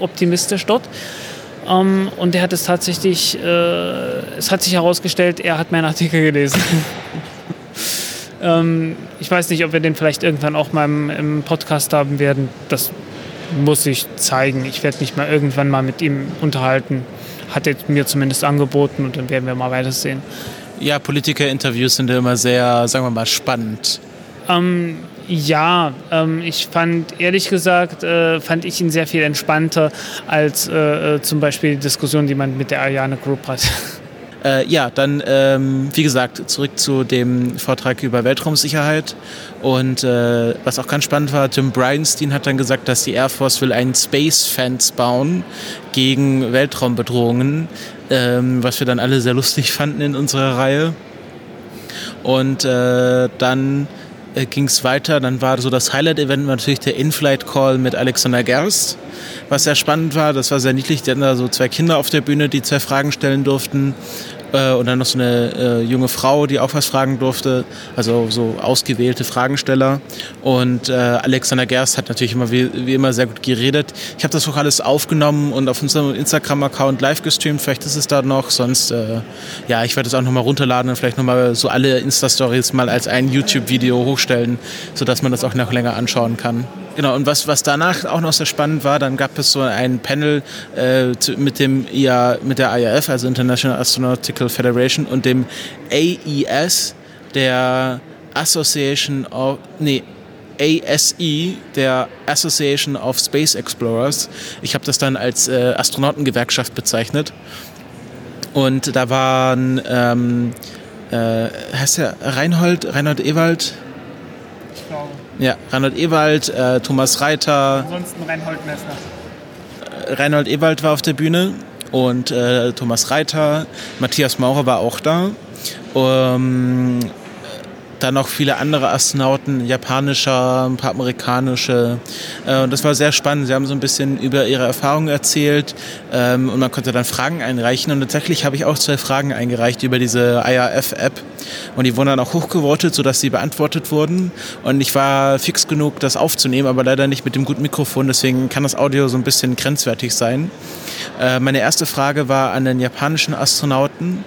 optimistisch dort. Um, und er hat es tatsächlich, äh, es hat sich herausgestellt, er hat meinen Artikel gelesen. ähm, ich weiß nicht, ob wir den vielleicht irgendwann auch mal im, im, Podcast haben werden. Das muss ich zeigen. Ich werde mich mal irgendwann mal mit ihm unterhalten. Hat er mir zumindest angeboten und dann werden wir mal weitersehen. Ja, Politiker-Interviews sind ja immer sehr, sagen wir mal, spannend. Ähm, ja, ähm, ich fand, ehrlich gesagt, äh, fand ich ihn sehr viel entspannter als äh, äh zum Beispiel die Diskussion, die man mit der Ariane Group hat. Äh, ja, dann, ähm, wie gesagt, zurück zu dem Vortrag über Weltraumsicherheit. Und äh, was auch ganz spannend war, Jim Bryanstein hat dann gesagt, dass die Air Force will einen Space Fence bauen gegen Weltraumbedrohungen, ähm, was wir dann alle sehr lustig fanden in unserer Reihe. Und äh, dann äh, ging es weiter. Dann war so das Highlight-Event natürlich der In-Flight-Call mit Alexander Gerst, was sehr spannend war. Das war sehr niedlich. Hatten da so zwei Kinder auf der Bühne, die zwei Fragen stellen durften. Äh, und dann noch so eine äh, junge Frau, die auch was fragen durfte, also so ausgewählte Fragensteller. Und äh, Alexander Gerst hat natürlich immer wie, wie immer sehr gut geredet. Ich habe das auch alles aufgenommen und auf unserem Instagram-Account live gestreamt. Vielleicht ist es da noch, sonst äh, ja, ich werde es auch nochmal runterladen und vielleicht nochmal so alle Insta-Stories mal als ein YouTube-Video hochstellen, sodass man das auch noch länger anschauen kann. Genau, und was, was danach auch noch sehr spannend war, dann gab es so ein Panel äh, mit, dem IA, mit der IAF, also International Astronautical Federation, und dem AES, der Association of, nee, ASE, der Association of Space Explorers. Ich habe das dann als äh, Astronautengewerkschaft bezeichnet. Und da waren, ähm, äh, heißt der Reinhold, Reinhold Ewald? Ja, Reinhold Ewald, äh, Thomas Reiter. Ansonsten Reinhold Messner. Äh, Reinhold Ewald war auf der Bühne und äh, Thomas Reiter. Matthias Maurer war auch da. Um, dann noch viele andere Astronauten, japanischer, ein paar amerikanische. Äh, und das war sehr spannend. Sie haben so ein bisschen über ihre Erfahrungen erzählt ähm, und man konnte dann Fragen einreichen. Und tatsächlich habe ich auch zwei Fragen eingereicht über diese IRF-App. Und die wurden dann auch hochgevotet, sodass sie beantwortet wurden. Und ich war fix genug, das aufzunehmen, aber leider nicht mit dem guten Mikrofon. Deswegen kann das Audio so ein bisschen grenzwertig sein. Äh, meine erste Frage war an den japanischen Astronauten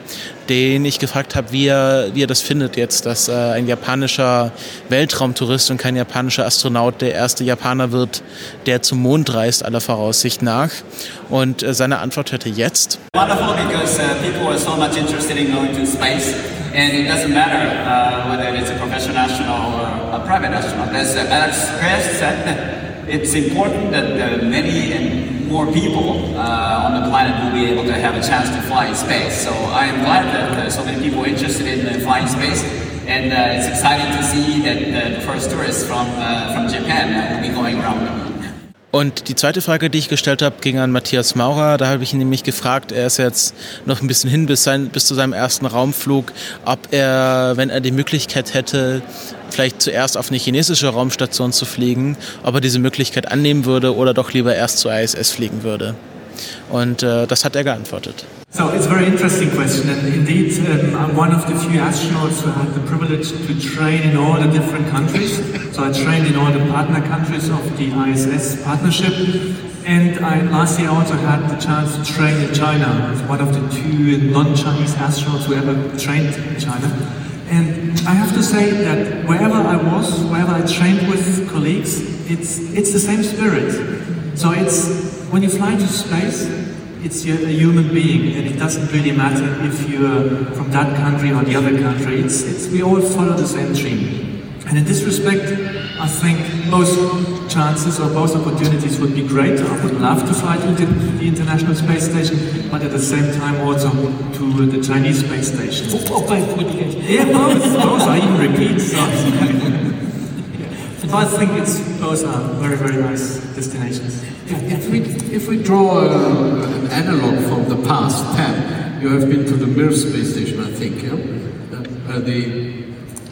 den ich gefragt habe, wie er, wie er das findet jetzt, dass äh, ein japanischer Weltraumtourist und kein japanischer Astronaut der erste Japaner wird, der zum Mond reist, aller Voraussicht nach. Und äh, seine Antwort hörte jetzt. Wonderful because uh, people are so much interested in going to space and it doesn't matter uh, whether it's a professional astronaut or a private astronaut. As Alex Kress said, it's important that uh, many and more people uh, on the planet will be able to have a chance to fly in space. So I am glad that uh, so many people are interested in uh, flying space. And uh, it's exciting to see that uh, the first tourists from, uh, from Japan will be going around. Und die zweite Frage, die ich gestellt habe, ging an Matthias Maurer. Da habe ich ihn nämlich gefragt, er ist jetzt noch ein bisschen hin bis, sein, bis zu seinem ersten Raumflug, ob er, wenn er die Möglichkeit hätte, vielleicht zuerst auf eine chinesische Raumstation zu fliegen, ob er diese Möglichkeit annehmen würde oder doch lieber erst zur ISS fliegen würde. Und äh, das hat er geantwortet. So it's a very interesting question, and indeed, um, I'm one of the few astronauts who had the privilege to train in all the different countries. So I trained in all the partner countries of the ISS partnership, and I last year I also had the chance to train in China as one of the two non-Chinese astronauts who ever trained in China. And I have to say that wherever I was, wherever I trained with colleagues, it's it's the same spirit. So it's when you fly into space it's a human being, and it doesn't really matter if you're from that country or the other country. It's, it's, we all follow the same dream. And in this respect, I think both chances or both opportunities would be great. I would love to fly to the International Space Station, but at the same time also to the Chinese space station. Oh, both Yeah, both. both. I even repeat. So. I think it's both are very, very nice destinations. If we, if we draw a, an analog from the past, Pam, you have been to the Mir space station, I think, yeah? Uh, uh, the,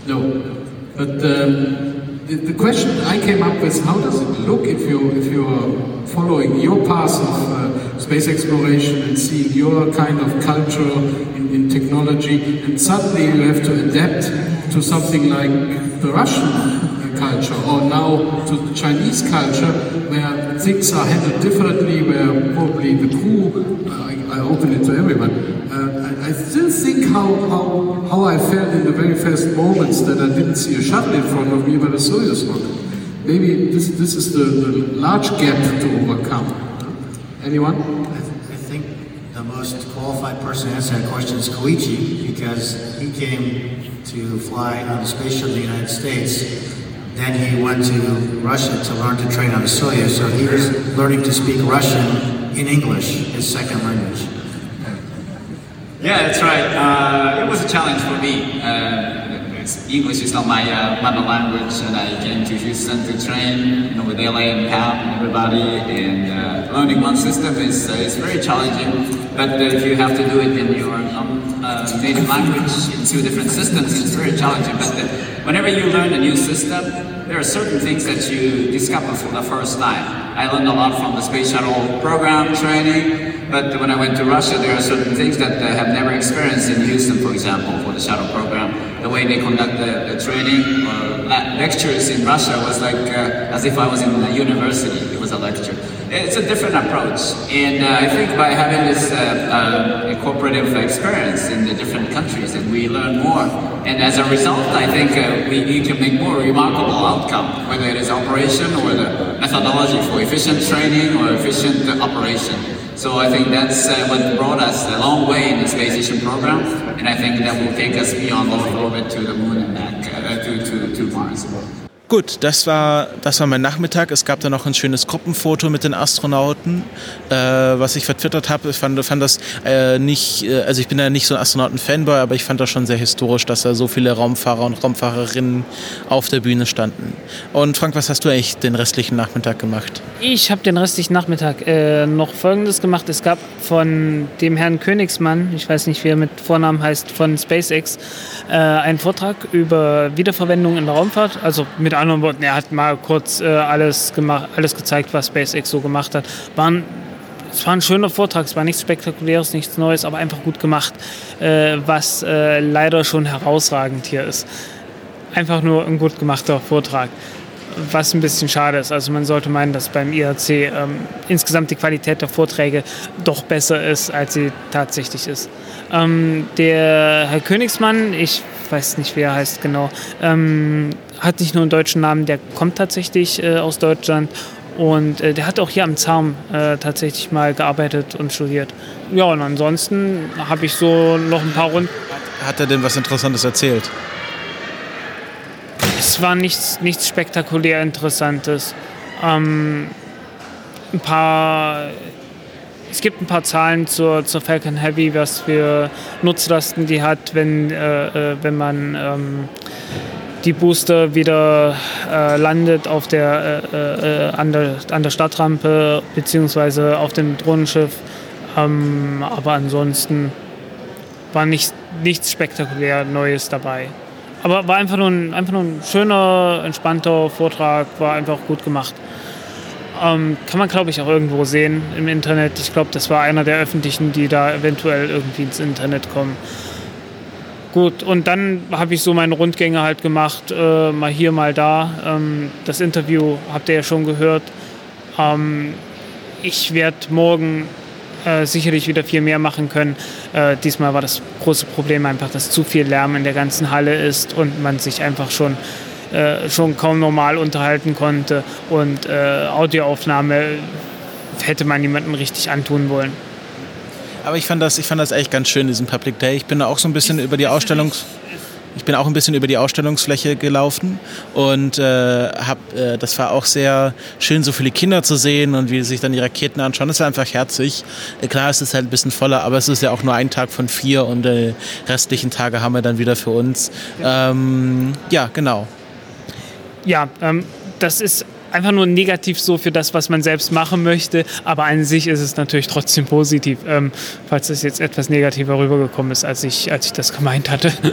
no. But um, the, the, question I came up with, how does it look if you, if you are following your path of uh, space exploration and seeing your kind of culture in, in technology, and suddenly you have to adapt to something like the Russian culture, or now to the Chinese culture, where things are handled differently, where probably the crew, uh, I, I, open it to everyone, uh, I, I, still think how, how, how I felt in the very first moments that I didn't see a shuttle in front of me, but a Soyuz rocket. Maybe this, this is the, the large gap to overcome. Anyone? I think the most qualified person to answer that question is Koichi because he came to fly on the space shuttle the United States then he went to Russia to learn to train on the Soyuz, so he was learning to speak Russian in English, his second language. Yeah, that's right. Uh, it was a challenge for me. Uh, English is not my uh, mother language, and I came to Houston to train you know, with LA and Pam and everybody. And uh, learning one system is uh, is very challenging. But if you have to do it in your um, native language in two different systems, it's very challenging. But whenever you learn a new system, there are certain things that you discover for the first time. I learned a lot from the space shuttle program training, but when I went to Russia, there are certain things that I have never experienced in Houston, for example, for the shuttle program. The way they conduct the, the training or lectures in Russia was like uh, as if I was in a university. It was a lecture. It's a different approach, and uh, I think by having this uh, cooperative experience in the different countries, and we learn more. And as a result, I think uh, we need to make more remarkable outcome, whether it is operation or the methodology for efficient training or efficient operation. So I think that's uh, what brought us a long way in the space station program, and I think that will take us beyond Earth orbit to the moon and back uh, to, to, to Mars. Gut, das war, das war mein Nachmittag. Es gab da noch ein schönes Gruppenfoto mit den Astronauten, äh, was ich vertwittert habe. Ich fand, fand das äh, nicht, äh, also ich bin ja nicht so ein Astronauten-Fanboy, aber ich fand das schon sehr historisch, dass da so viele Raumfahrer und Raumfahrerinnen auf der Bühne standen. Und Frank, was hast du eigentlich den restlichen Nachmittag gemacht? Ich habe den restlichen Nachmittag äh, noch Folgendes gemacht. Es gab von dem Herrn Königsmann, ich weiß nicht, wie er mit Vornamen heißt, von SpaceX, äh, einen Vortrag über Wiederverwendung in der Raumfahrt, also mit anderen Worten, er hat mal kurz äh, alles, gemacht, alles gezeigt, was SpaceX so gemacht hat. Waren, es war ein schöner Vortrag, es war nichts Spektakuläres, nichts Neues, aber einfach gut gemacht, äh, was äh, leider schon herausragend hier ist. Einfach nur ein gut gemachter Vortrag was ein bisschen schade ist. Also man sollte meinen, dass beim IRC ähm, insgesamt die Qualität der Vorträge doch besser ist, als sie tatsächlich ist. Ähm, der Herr Königsmann, ich weiß nicht, wie er heißt genau, ähm, hat nicht nur einen deutschen Namen, der kommt tatsächlich äh, aus Deutschland und äh, der hat auch hier am Zaum äh, tatsächlich mal gearbeitet und studiert. Ja, und ansonsten habe ich so noch ein paar Runden. Hat er denn was Interessantes erzählt? Es war nichts, nichts spektakulär Interessantes. Ähm, ein paar es gibt ein paar Zahlen zur, zur Falcon Heavy, was für Nutzlasten die hat, wenn, äh, äh, wenn man ähm, die Booster wieder äh, landet auf der, äh, äh, an, der, an der Stadtrampe bzw. auf dem Drohnenschiff. Ähm, aber ansonsten war nicht, nichts spektakulär Neues dabei. Aber war einfach nur, ein, einfach nur ein schöner, entspannter Vortrag, war einfach gut gemacht. Ähm, kann man, glaube ich, auch irgendwo sehen im Internet. Ich glaube, das war einer der öffentlichen, die da eventuell irgendwie ins Internet kommen. Gut, und dann habe ich so meine Rundgänge halt gemacht, äh, mal hier, mal da. Ähm, das Interview habt ihr ja schon gehört. Ähm, ich werde morgen äh, sicherlich wieder viel mehr machen können. Äh, diesmal war das große Problem einfach, dass zu viel Lärm in der ganzen Halle ist und man sich einfach schon äh, schon kaum normal unterhalten konnte und äh, Audioaufnahme hätte man niemandem richtig antun wollen. Aber ich fand das, ich fand das echt ganz schön, diesen Public Day. Ich bin da auch so ein bisschen über die Ausstellungs ich bin auch ein bisschen über die Ausstellungsfläche gelaufen und äh, hab, äh, das war auch sehr schön, so viele Kinder zu sehen und wie sich dann die Raketen anschauen. Das war einfach herzig. Äh, klar, es ist halt ein bisschen voller, aber es ist ja auch nur ein Tag von vier und äh, restlichen Tage haben wir dann wieder für uns. Ähm, ja, genau ja, ähm, das ist einfach nur negativ so für das, was man selbst machen möchte, aber an sich ist es natürlich trotzdem positiv, ähm, falls es jetzt etwas negativer rübergekommen ist, als ich, als ich das gemeint hatte.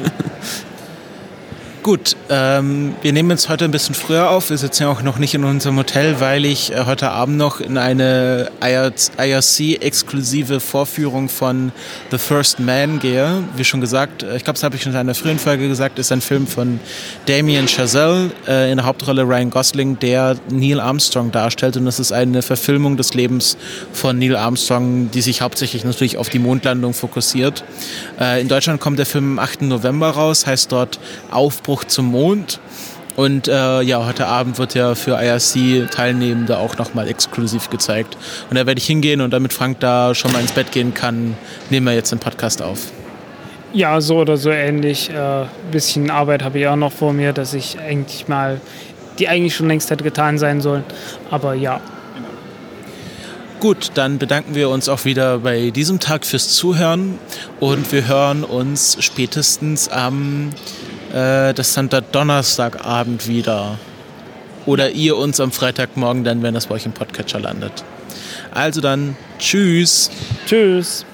Gut, ähm, wir nehmen jetzt heute ein bisschen früher auf. Wir sitzen ja auch noch nicht in unserem Hotel, weil ich äh, heute Abend noch in eine IRC-exklusive Vorführung von The First Man gehe. Wie schon gesagt, äh, ich glaube, das habe ich schon in einer frühen Folge gesagt, ist ein Film von Damien Chazelle, äh, in der Hauptrolle Ryan Gosling, der Neil Armstrong darstellt. Und das ist eine Verfilmung des Lebens von Neil Armstrong, die sich hauptsächlich natürlich auf die Mondlandung fokussiert. Äh, in Deutschland kommt der Film am 8. November raus, heißt dort Aufbruch Aufbruch zum Mond. Und äh, ja, heute Abend wird ja für IRC-Teilnehmende auch nochmal exklusiv gezeigt. Und da werde ich hingehen und damit Frank da schon mal ins Bett gehen kann, nehmen wir jetzt den Podcast auf. Ja, so oder so ähnlich. Ein äh, bisschen Arbeit habe ich auch noch vor mir, dass ich eigentlich mal, die eigentlich schon längst hätte getan sein sollen. Aber ja. Gut, dann bedanken wir uns auch wieder bei diesem Tag fürs Zuhören und wir hören uns spätestens am Äh, das dann der Donnerstagabend wieder. Oder ihr uns am Freitagmorgen dann, wenn das bei euch im Podcatcher landet. Also dann, tschüss. Tschüss.